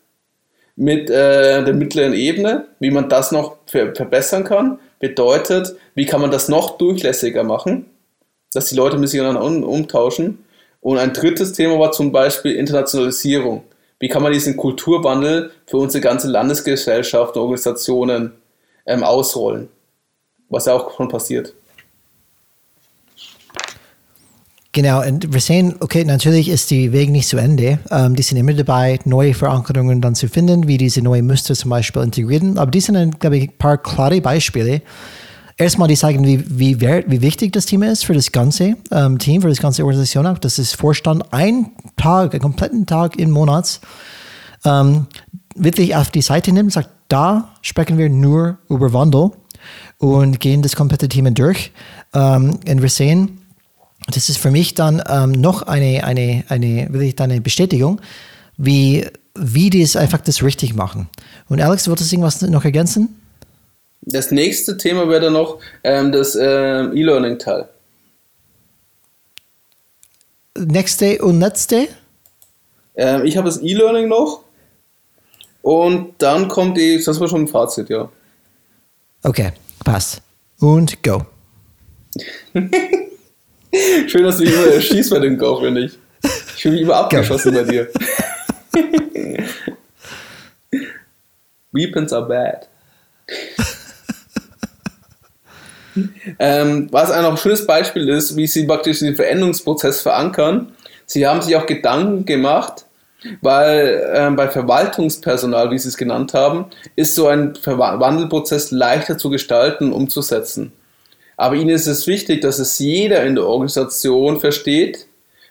mit äh, der mittleren Ebene, wie man das noch ver verbessern kann. Bedeutet, wie kann man das noch durchlässiger machen, dass die Leute miteinander um umtauschen. Und ein drittes Thema war zum Beispiel Internationalisierung. Wie kann man diesen Kulturwandel für unsere ganze Landesgesellschaft und Organisationen ähm, ausrollen. Was ja auch schon passiert. Genau, und wir sehen, okay, natürlich ist die Weg nicht zu Ende. Ähm, die sind immer dabei, neue Verankerungen dann zu finden, wie diese neuen Muster zum Beispiel integrieren. Aber die sind, glaube ich, ein paar klare Beispiele. Erstmal, die zeigen, wie, wie, wie wichtig das Thema ist für das ganze ähm, Team, für das ganze Organisation auch. Das ist Vorstand ein Tag, einen kompletten Tag im Monat ähm, wirklich auf die Seite nimmt, sagt, da sprechen wir nur über Wandel und gehen das komplette Thema durch. Ähm, und wir sehen, das ist für mich dann ähm, noch eine, eine, eine, wirklich eine Bestätigung, wie, wie die es einfach das richtig machen. Und Alex, wolltest du irgendwas noch ergänzen? Das nächste Thema wäre dann noch ähm, das ähm, E-Learning-Teil. Nächste und letzte? Ähm, ich habe das E-Learning noch. Und dann kommt die, das war schon ein Fazit, ja. Okay, passt. Und go. Schön, dass du mich immer erschießt bei dem Go, finde ich. Ich fühle mich immer abgeschossen bei dir. Weapons are bad. ähm, was ein auch schönes Beispiel ist, wie sie praktisch den Veränderungsprozess verankern. Sie haben sich auch Gedanken gemacht, weil äh, bei Verwaltungspersonal, wie Sie es genannt haben, ist so ein Wandelprozess leichter zu gestalten, umzusetzen. Aber Ihnen ist es wichtig, dass es jeder in der Organisation versteht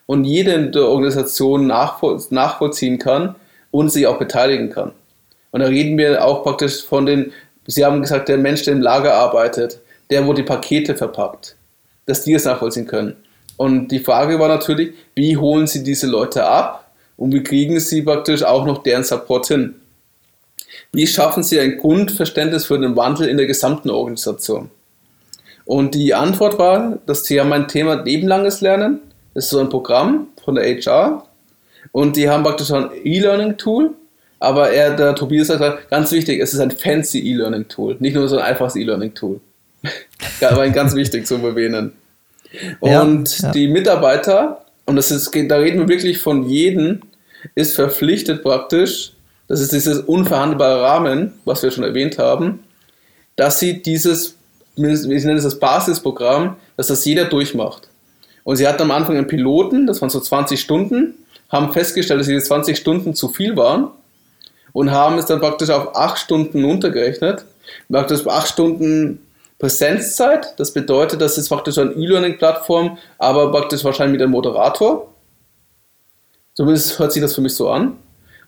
und jeder in der Organisation nachvoll nachvollziehen kann und sich auch beteiligen kann. Und da reden wir auch praktisch von den, Sie haben gesagt, der Mensch, der im Lager arbeitet, der, wo die Pakete verpackt, dass die es nachvollziehen können. Und die Frage war natürlich, wie holen Sie diese Leute ab? und wie kriegen Sie praktisch auch noch deren Support hin? Wie schaffen Sie ein Grundverständnis für den Wandel in der gesamten Organisation? Und die Antwort war, dass Sie haben ein Thema lebenlanges Lernen. Das ist so ein Programm von der HR. Und die haben praktisch ein E-Learning-Tool. Aber er, der Tobias sagt, ganz wichtig, es ist ein fancy E-Learning-Tool. Nicht nur so ein einfaches E-Learning-Tool. Aber ganz wichtig zu erwähnen. Und ja, ja. die Mitarbeiter und das ist, da reden wir wirklich von jedem, ist verpflichtet praktisch, das ist dieses unverhandelbare Rahmen, was wir schon erwähnt haben, dass sie dieses, wir nennen es das Basisprogramm, dass das jeder durchmacht. Und sie hatten am Anfang einen Piloten, das waren so 20 Stunden, haben festgestellt, dass diese 20 Stunden zu viel waren und haben es dann praktisch auf 8 Stunden untergerechnet. Praktisch 8 Stunden Präsenzzeit. Das bedeutet, das ist praktisch eine E-Learning-Plattform, aber praktisch wahrscheinlich mit einem Moderator. Zumindest hört sich das für mich so an.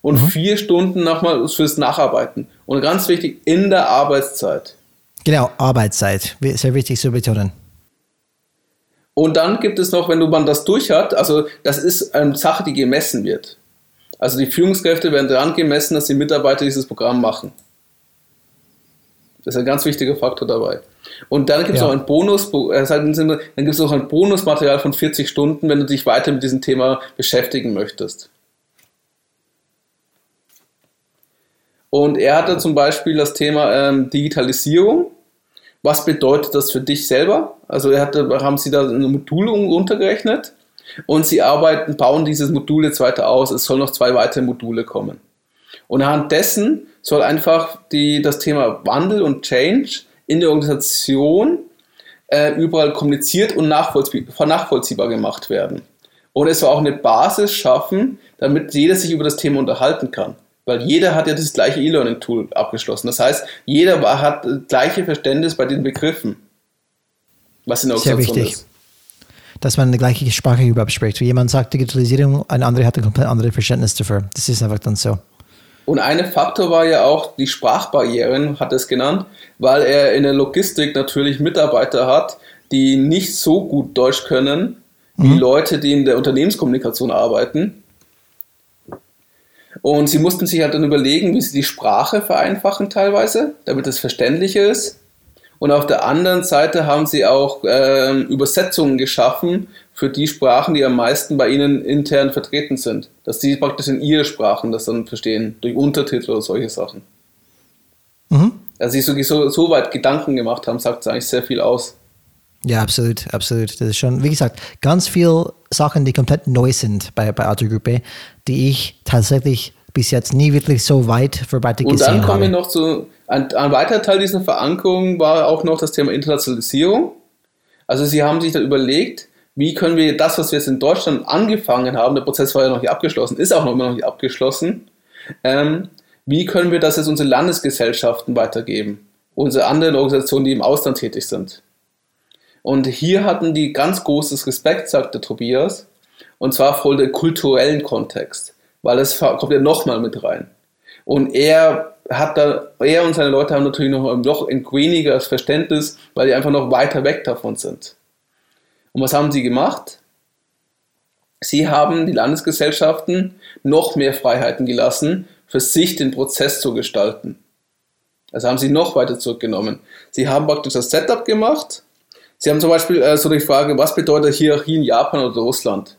Und mhm. vier Stunden nochmal fürs Nacharbeiten. Und ganz wichtig, in der Arbeitszeit. Genau, Arbeitszeit. Sehr wichtig zu betonen. Und dann gibt es noch, wenn man das durch hat, also das ist eine Sache, die gemessen wird. Also die Führungskräfte werden daran gemessen, dass die Mitarbeiter dieses Programm machen. Das ist ein ganz wichtiger Faktor dabei. Und dann gibt es ja. auch ein Bonus, äh, dann gibt es auch ein Bonusmaterial von 40 Stunden, wenn du dich weiter mit diesem Thema beschäftigen möchtest. Und er hatte zum Beispiel das Thema ähm, Digitalisierung. Was bedeutet das für dich selber? Also hatte, haben sie da eine Module runtergerechnet und sie arbeiten, bauen dieses Modul jetzt weiter aus. Es sollen noch zwei weitere Module kommen. Und anhand dessen soll einfach die, das Thema Wandel und Change in der Organisation äh, überall kommuniziert und nachvollziehbar, nachvollziehbar gemacht werden. Und es soll auch eine Basis schaffen, damit jeder sich über das Thema unterhalten kann. Weil jeder hat ja das gleiche E-Learning-Tool abgeschlossen. Das heißt, jeder war, hat das gleiche Verständnis bei den Begriffen, was in der Sehr wichtig. ist. Dass man eine gleiche Sprache überhaupt spricht. Wenn jemand sagt Digitalisierung, ein anderer hat ein komplett anderes Verständnis dafür. Das ist einfach dann so. Und ein Faktor war ja auch die Sprachbarrieren, hat es genannt, weil er in der Logistik natürlich Mitarbeiter hat, die nicht so gut Deutsch können, wie mhm. Leute, die in der Unternehmenskommunikation arbeiten. Und sie mussten sich halt dann überlegen, wie sie die Sprache vereinfachen teilweise, damit es verständlicher ist. Und auf der anderen Seite haben sie auch äh, Übersetzungen geschaffen für die Sprachen, die am meisten bei ihnen intern vertreten sind. Dass die praktisch in ihre Sprachen das dann verstehen, durch Untertitel oder solche Sachen. Mhm. Also sie sich so, so weit Gedanken gemacht haben, sagt es eigentlich sehr viel aus. Ja, absolut, absolut. Das ist schon, wie gesagt, ganz viele Sachen, die komplett neu sind bei, bei Autogruppe, die ich tatsächlich bis jetzt nie wirklich so weit verbreitet gesehen habe. Und dann kommen wir noch zu, ein, ein weiterer Teil dieser Verankerung war auch noch das Thema Internationalisierung. Also sie haben sich dann überlegt, wie können wir das, was wir jetzt in Deutschland angefangen haben, der Prozess war ja noch nicht abgeschlossen, ist auch noch immer noch nicht abgeschlossen, ähm, wie können wir das jetzt unsere Landesgesellschaften weitergeben, unsere anderen Organisationen, die im Ausland tätig sind. Und hier hatten die ganz großes Respekt, sagte Tobias, und zwar voll den kulturellen Kontext, weil es kommt ja nochmal mit rein. Und er hat da, er und seine Leute haben natürlich noch, noch ein weniger Verständnis, weil die einfach noch weiter weg davon sind. Und was haben sie gemacht? Sie haben die Landesgesellschaften noch mehr Freiheiten gelassen, für sich den Prozess zu gestalten. Also haben sie noch weiter zurückgenommen. Sie haben praktisch das Setup gemacht. Sie haben zum Beispiel äh, so die Frage, was bedeutet Hierarchie in Japan oder Russland?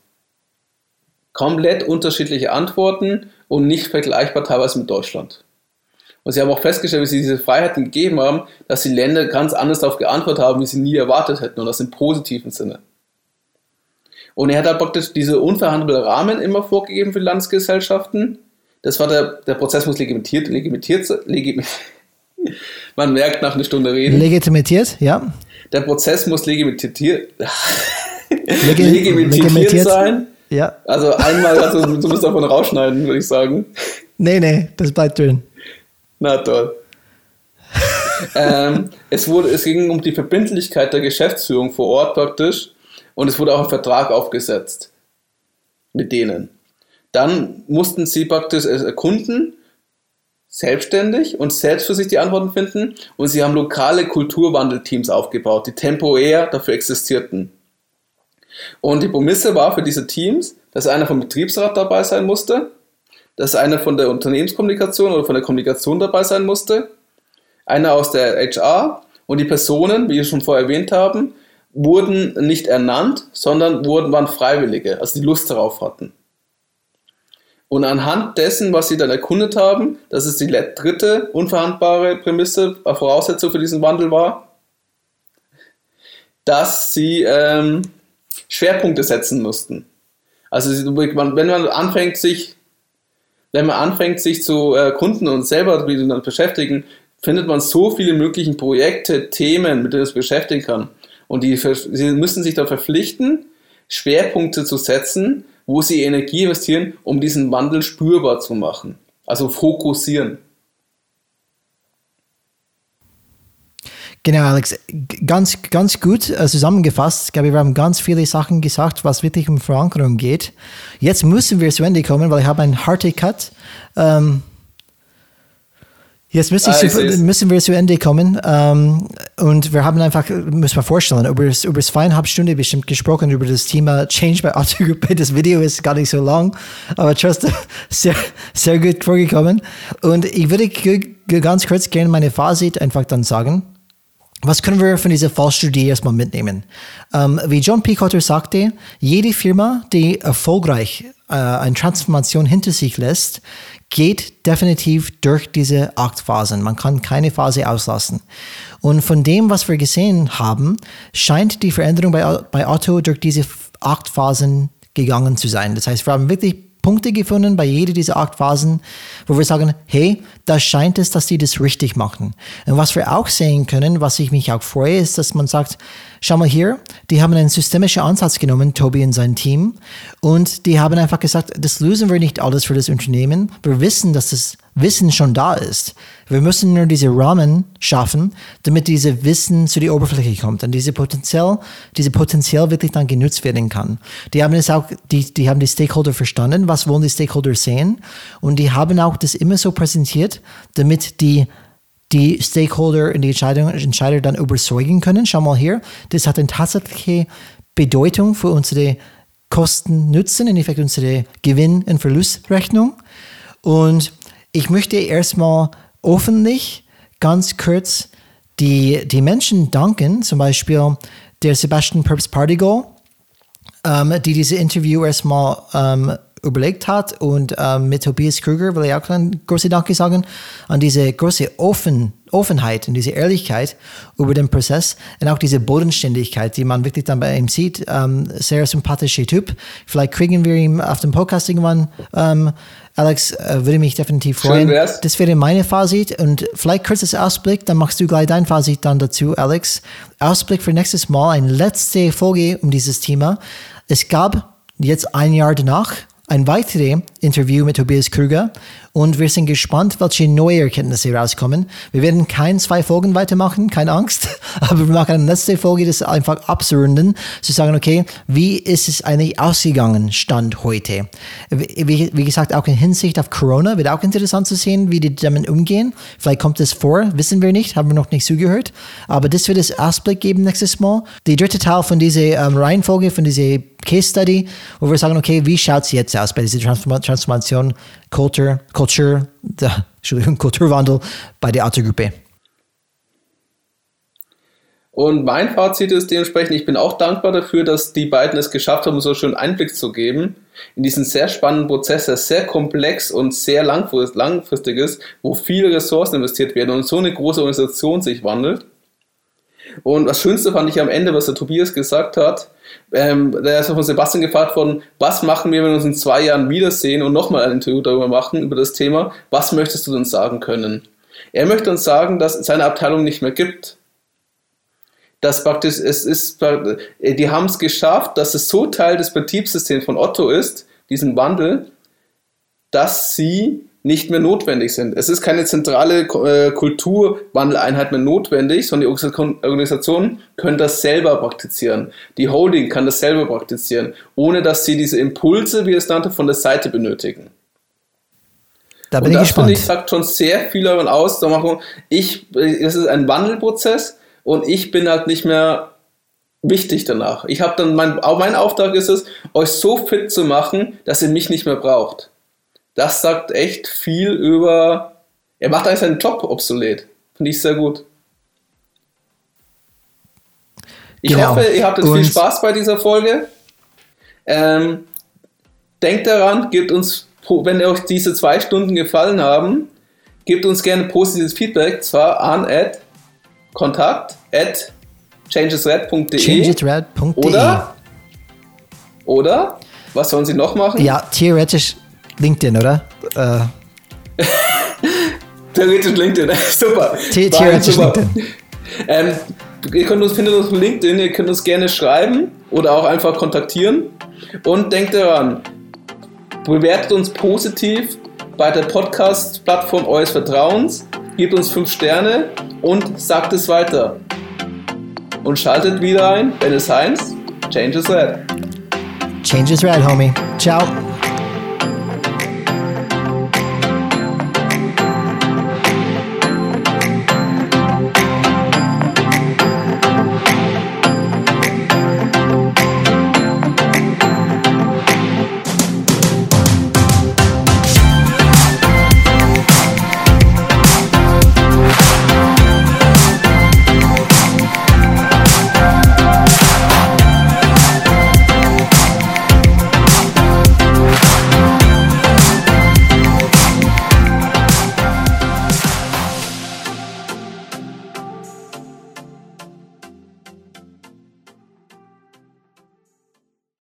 Komplett unterschiedliche Antworten und nicht vergleichbar teilweise mit Deutschland. Und sie haben auch festgestellt, wie sie diese Freiheiten gegeben haben, dass die Länder ganz anders darauf geantwortet haben, wie sie nie erwartet hätten und das im positiven Sinne. Und er hat halt praktisch diese unverhandelbaren Rahmen immer vorgegeben für Landesgesellschaften. Das war der, der Prozess muss legitimiert, legitimiert, legitimiert man merkt nach einer Stunde reden. Legitimiert, ja. Der Prozess muss legitimiert, legitimiert sein. Ja. Also einmal, also du musst davon rausschneiden, würde ich sagen. Nee, nee, das bleibt drin. Na toll. ähm, es, wurde, es ging um die Verbindlichkeit der Geschäftsführung vor Ort praktisch und es wurde auch ein Vertrag aufgesetzt mit denen. Dann mussten sie praktisch erkunden, selbstständig und selbst für sich die Antworten finden und sie haben lokale Kulturwandelteams aufgebaut, die temporär dafür existierten. Und die Prämisse war für diese Teams, dass einer vom Betriebsrat dabei sein musste, dass einer von der Unternehmenskommunikation oder von der Kommunikation dabei sein musste, einer aus der HR und die Personen, wie wir schon vorher erwähnt haben, wurden nicht ernannt, sondern wurden, waren Freiwillige, also die Lust darauf hatten. Und anhand dessen, was sie dann erkundet haben, das ist die dritte unverhandbare Prämisse, äh, Voraussetzung für diesen Wandel war, dass sie ähm, Schwerpunkte setzen mussten. Also wenn man anfängt, sich, wenn man anfängt, sich zu erkunden und selber damit beschäftigen, findet man so viele mögliche Projekte, Themen, mit denen man sich beschäftigen kann. Und die, sie müssen sich da verpflichten, Schwerpunkte zu setzen, wo sie Energie investieren, um diesen Wandel spürbar zu machen. Also fokussieren. Genau, Alex, ganz, ganz gut äh, zusammengefasst. Ich glaube, wir haben ganz viele Sachen gesagt, was wirklich um Verankerung geht. Jetzt müssen wir zu Ende kommen, weil ich habe einen harten Cut. Ähm, Jetzt müssen, ah, zu, müssen, wir zu Ende kommen. Ähm, und wir haben einfach, müssen wir vorstellen, über, über zweieinhalb Stunden bestimmt gesprochen über das Thema Change bei Autogruppe. Das Video ist gar nicht so lang, aber trotzdem sehr, sehr gut vorgekommen. Und ich würde ganz kurz gerne meine Fazit einfach dann sagen. Was können wir von dieser Fallstudie erstmal mitnehmen? Ähm, wie John P. Cotter sagte, jede Firma, die erfolgreich äh, eine Transformation hinter sich lässt, geht definitiv durch diese acht Phasen. Man kann keine Phase auslassen. Und von dem, was wir gesehen haben, scheint die Veränderung bei, bei Otto durch diese acht Phasen gegangen zu sein. Das heißt, wir haben wirklich Punkte gefunden bei jeder dieser acht Phasen, wo wir sagen, hey, da scheint es, dass die das richtig machen. Und was wir auch sehen können, was ich mich auch freue, ist, dass man sagt, schau mal hier, die haben einen systemischen Ansatz genommen, Tobi und sein Team, und die haben einfach gesagt, das lösen wir nicht alles für das Unternehmen. Wir wissen, dass das Wissen schon da ist. Wir müssen nur diese Rahmen schaffen, damit diese Wissen zu der Oberfläche kommt und diese Potenzial, diese Potenzial wirklich dann genutzt werden kann. Die haben es auch, die, die haben die Stakeholder verstanden, was wollen die Stakeholder sehen und die haben auch das immer so präsentiert, damit die die Stakeholder und die Entscheider, Entscheider dann überzeugen können. Schau mal hier, das hat eine tatsächliche Bedeutung für unsere Kosten-Nutzen, in Effekt unsere Gewinn- und Verlustrechnung. Und ich möchte erstmal öffentlich ganz kurz die, die Menschen danken, zum Beispiel der Sebastian Purps Partigo, ähm, die diese Interview erstmal ähm, überlegt hat und ähm, mit Tobias Krüger will ich auch ein großes Danke sagen an diese große Offen, Offenheit und diese Ehrlichkeit über den Prozess und auch diese Bodenständigkeit, die man wirklich dann bei ihm sieht. Ähm, sehr sympathischer Typ. Vielleicht kriegen wir ihn auf dem Podcast irgendwann. Ähm, Alex, äh, würde mich definitiv freuen. Das wäre meine Fazit und vielleicht kurzes Ausblick, dann machst du gleich dein Fazit dann dazu, Alex. Ausblick für nächstes Mal, eine letzte Folge um dieses Thema. Es gab jetzt ein Jahr danach ein weiteres Interview mit Tobias Krüger und wir sind gespannt, welche neue Erkenntnisse rauskommen. Wir werden keine zwei Folgen weitermachen, keine Angst, aber wir machen eine letzte Folge, das einfach abzurunden, zu sagen, okay, wie ist es eigentlich ausgegangen, Stand heute? Wie, wie gesagt, auch in Hinsicht auf Corona wird auch interessant zu sehen, wie die damit umgehen. Vielleicht kommt es vor, wissen wir nicht, haben wir noch nicht zugehört, aber das wird es Ausblick geben nächstes Mal. Die dritte Teil von dieser ähm, Reihenfolge, von dieser Case Study, wo wir sagen, okay, wie schaut es jetzt aus bei dieser Transformation, Culture, Culture, der, Entschuldigung, Kulturwandel bei der Autogruppe? Und mein Fazit ist dementsprechend, ich bin auch dankbar dafür, dass die beiden es geschafft haben, so schön Einblick zu geben in diesen sehr spannenden Prozess, der sehr komplex und sehr langfristig ist, wo viele Ressourcen investiert werden und so eine große Organisation sich wandelt. Und das Schönste fand ich am Ende, was der Tobias gesagt hat. Ähm, der ist von Sebastian gefragt worden, was machen wir, wenn wir uns in zwei Jahren wiedersehen und nochmal ein Interview darüber machen, über das Thema. Was möchtest du uns sagen können? Er möchte uns sagen, dass es seine Abteilung nicht mehr gibt. Dass praktisch, es ist, die haben es geschafft, dass es so Teil des Betriebssystems von Otto ist, diesen Wandel, dass sie nicht mehr notwendig sind. Es ist keine zentrale äh, Kulturwandeleinheit mehr notwendig, sondern die Organisationen können das selber praktizieren. Die Holding kann das selber praktizieren, ohne dass sie diese Impulse, wie es nannte, von der Seite benötigen. Da bin und ich das, gespannt. ich, sagt schon sehr viel davon aus. Ich, es ist ein Wandelprozess und ich bin halt nicht mehr wichtig danach. Ich habe dann mein, mein Auftrag ist es, euch so fit zu machen, dass ihr mich nicht mehr braucht das sagt echt viel über. Er macht eigentlich seinen Job obsolet. Finde ich sehr gut. Ich genau. hoffe, ihr habt jetzt viel Spaß bei dieser Folge. Ähm, denkt daran, gebt uns, wenn euch diese zwei Stunden gefallen haben, gebt uns gerne positives Feedback, zwar an at kontakt at changesred.de changesred.de oder oder was sollen sie noch machen? Ja, theoretisch LinkedIn, oder? Äh. Theoretisch LinkedIn, super. The theoretisch super. LinkedIn. Ähm, ihr könnt uns, findet uns auf LinkedIn, ihr könnt uns gerne schreiben oder auch einfach kontaktieren. Und denkt daran, bewertet uns positiv bei der Podcast-Plattform eures Vertrauens, gebt uns 5 Sterne und sagt es weiter. Und schaltet wieder ein, wenn es heißt, Change is Red. Change is Red, homie. Ciao.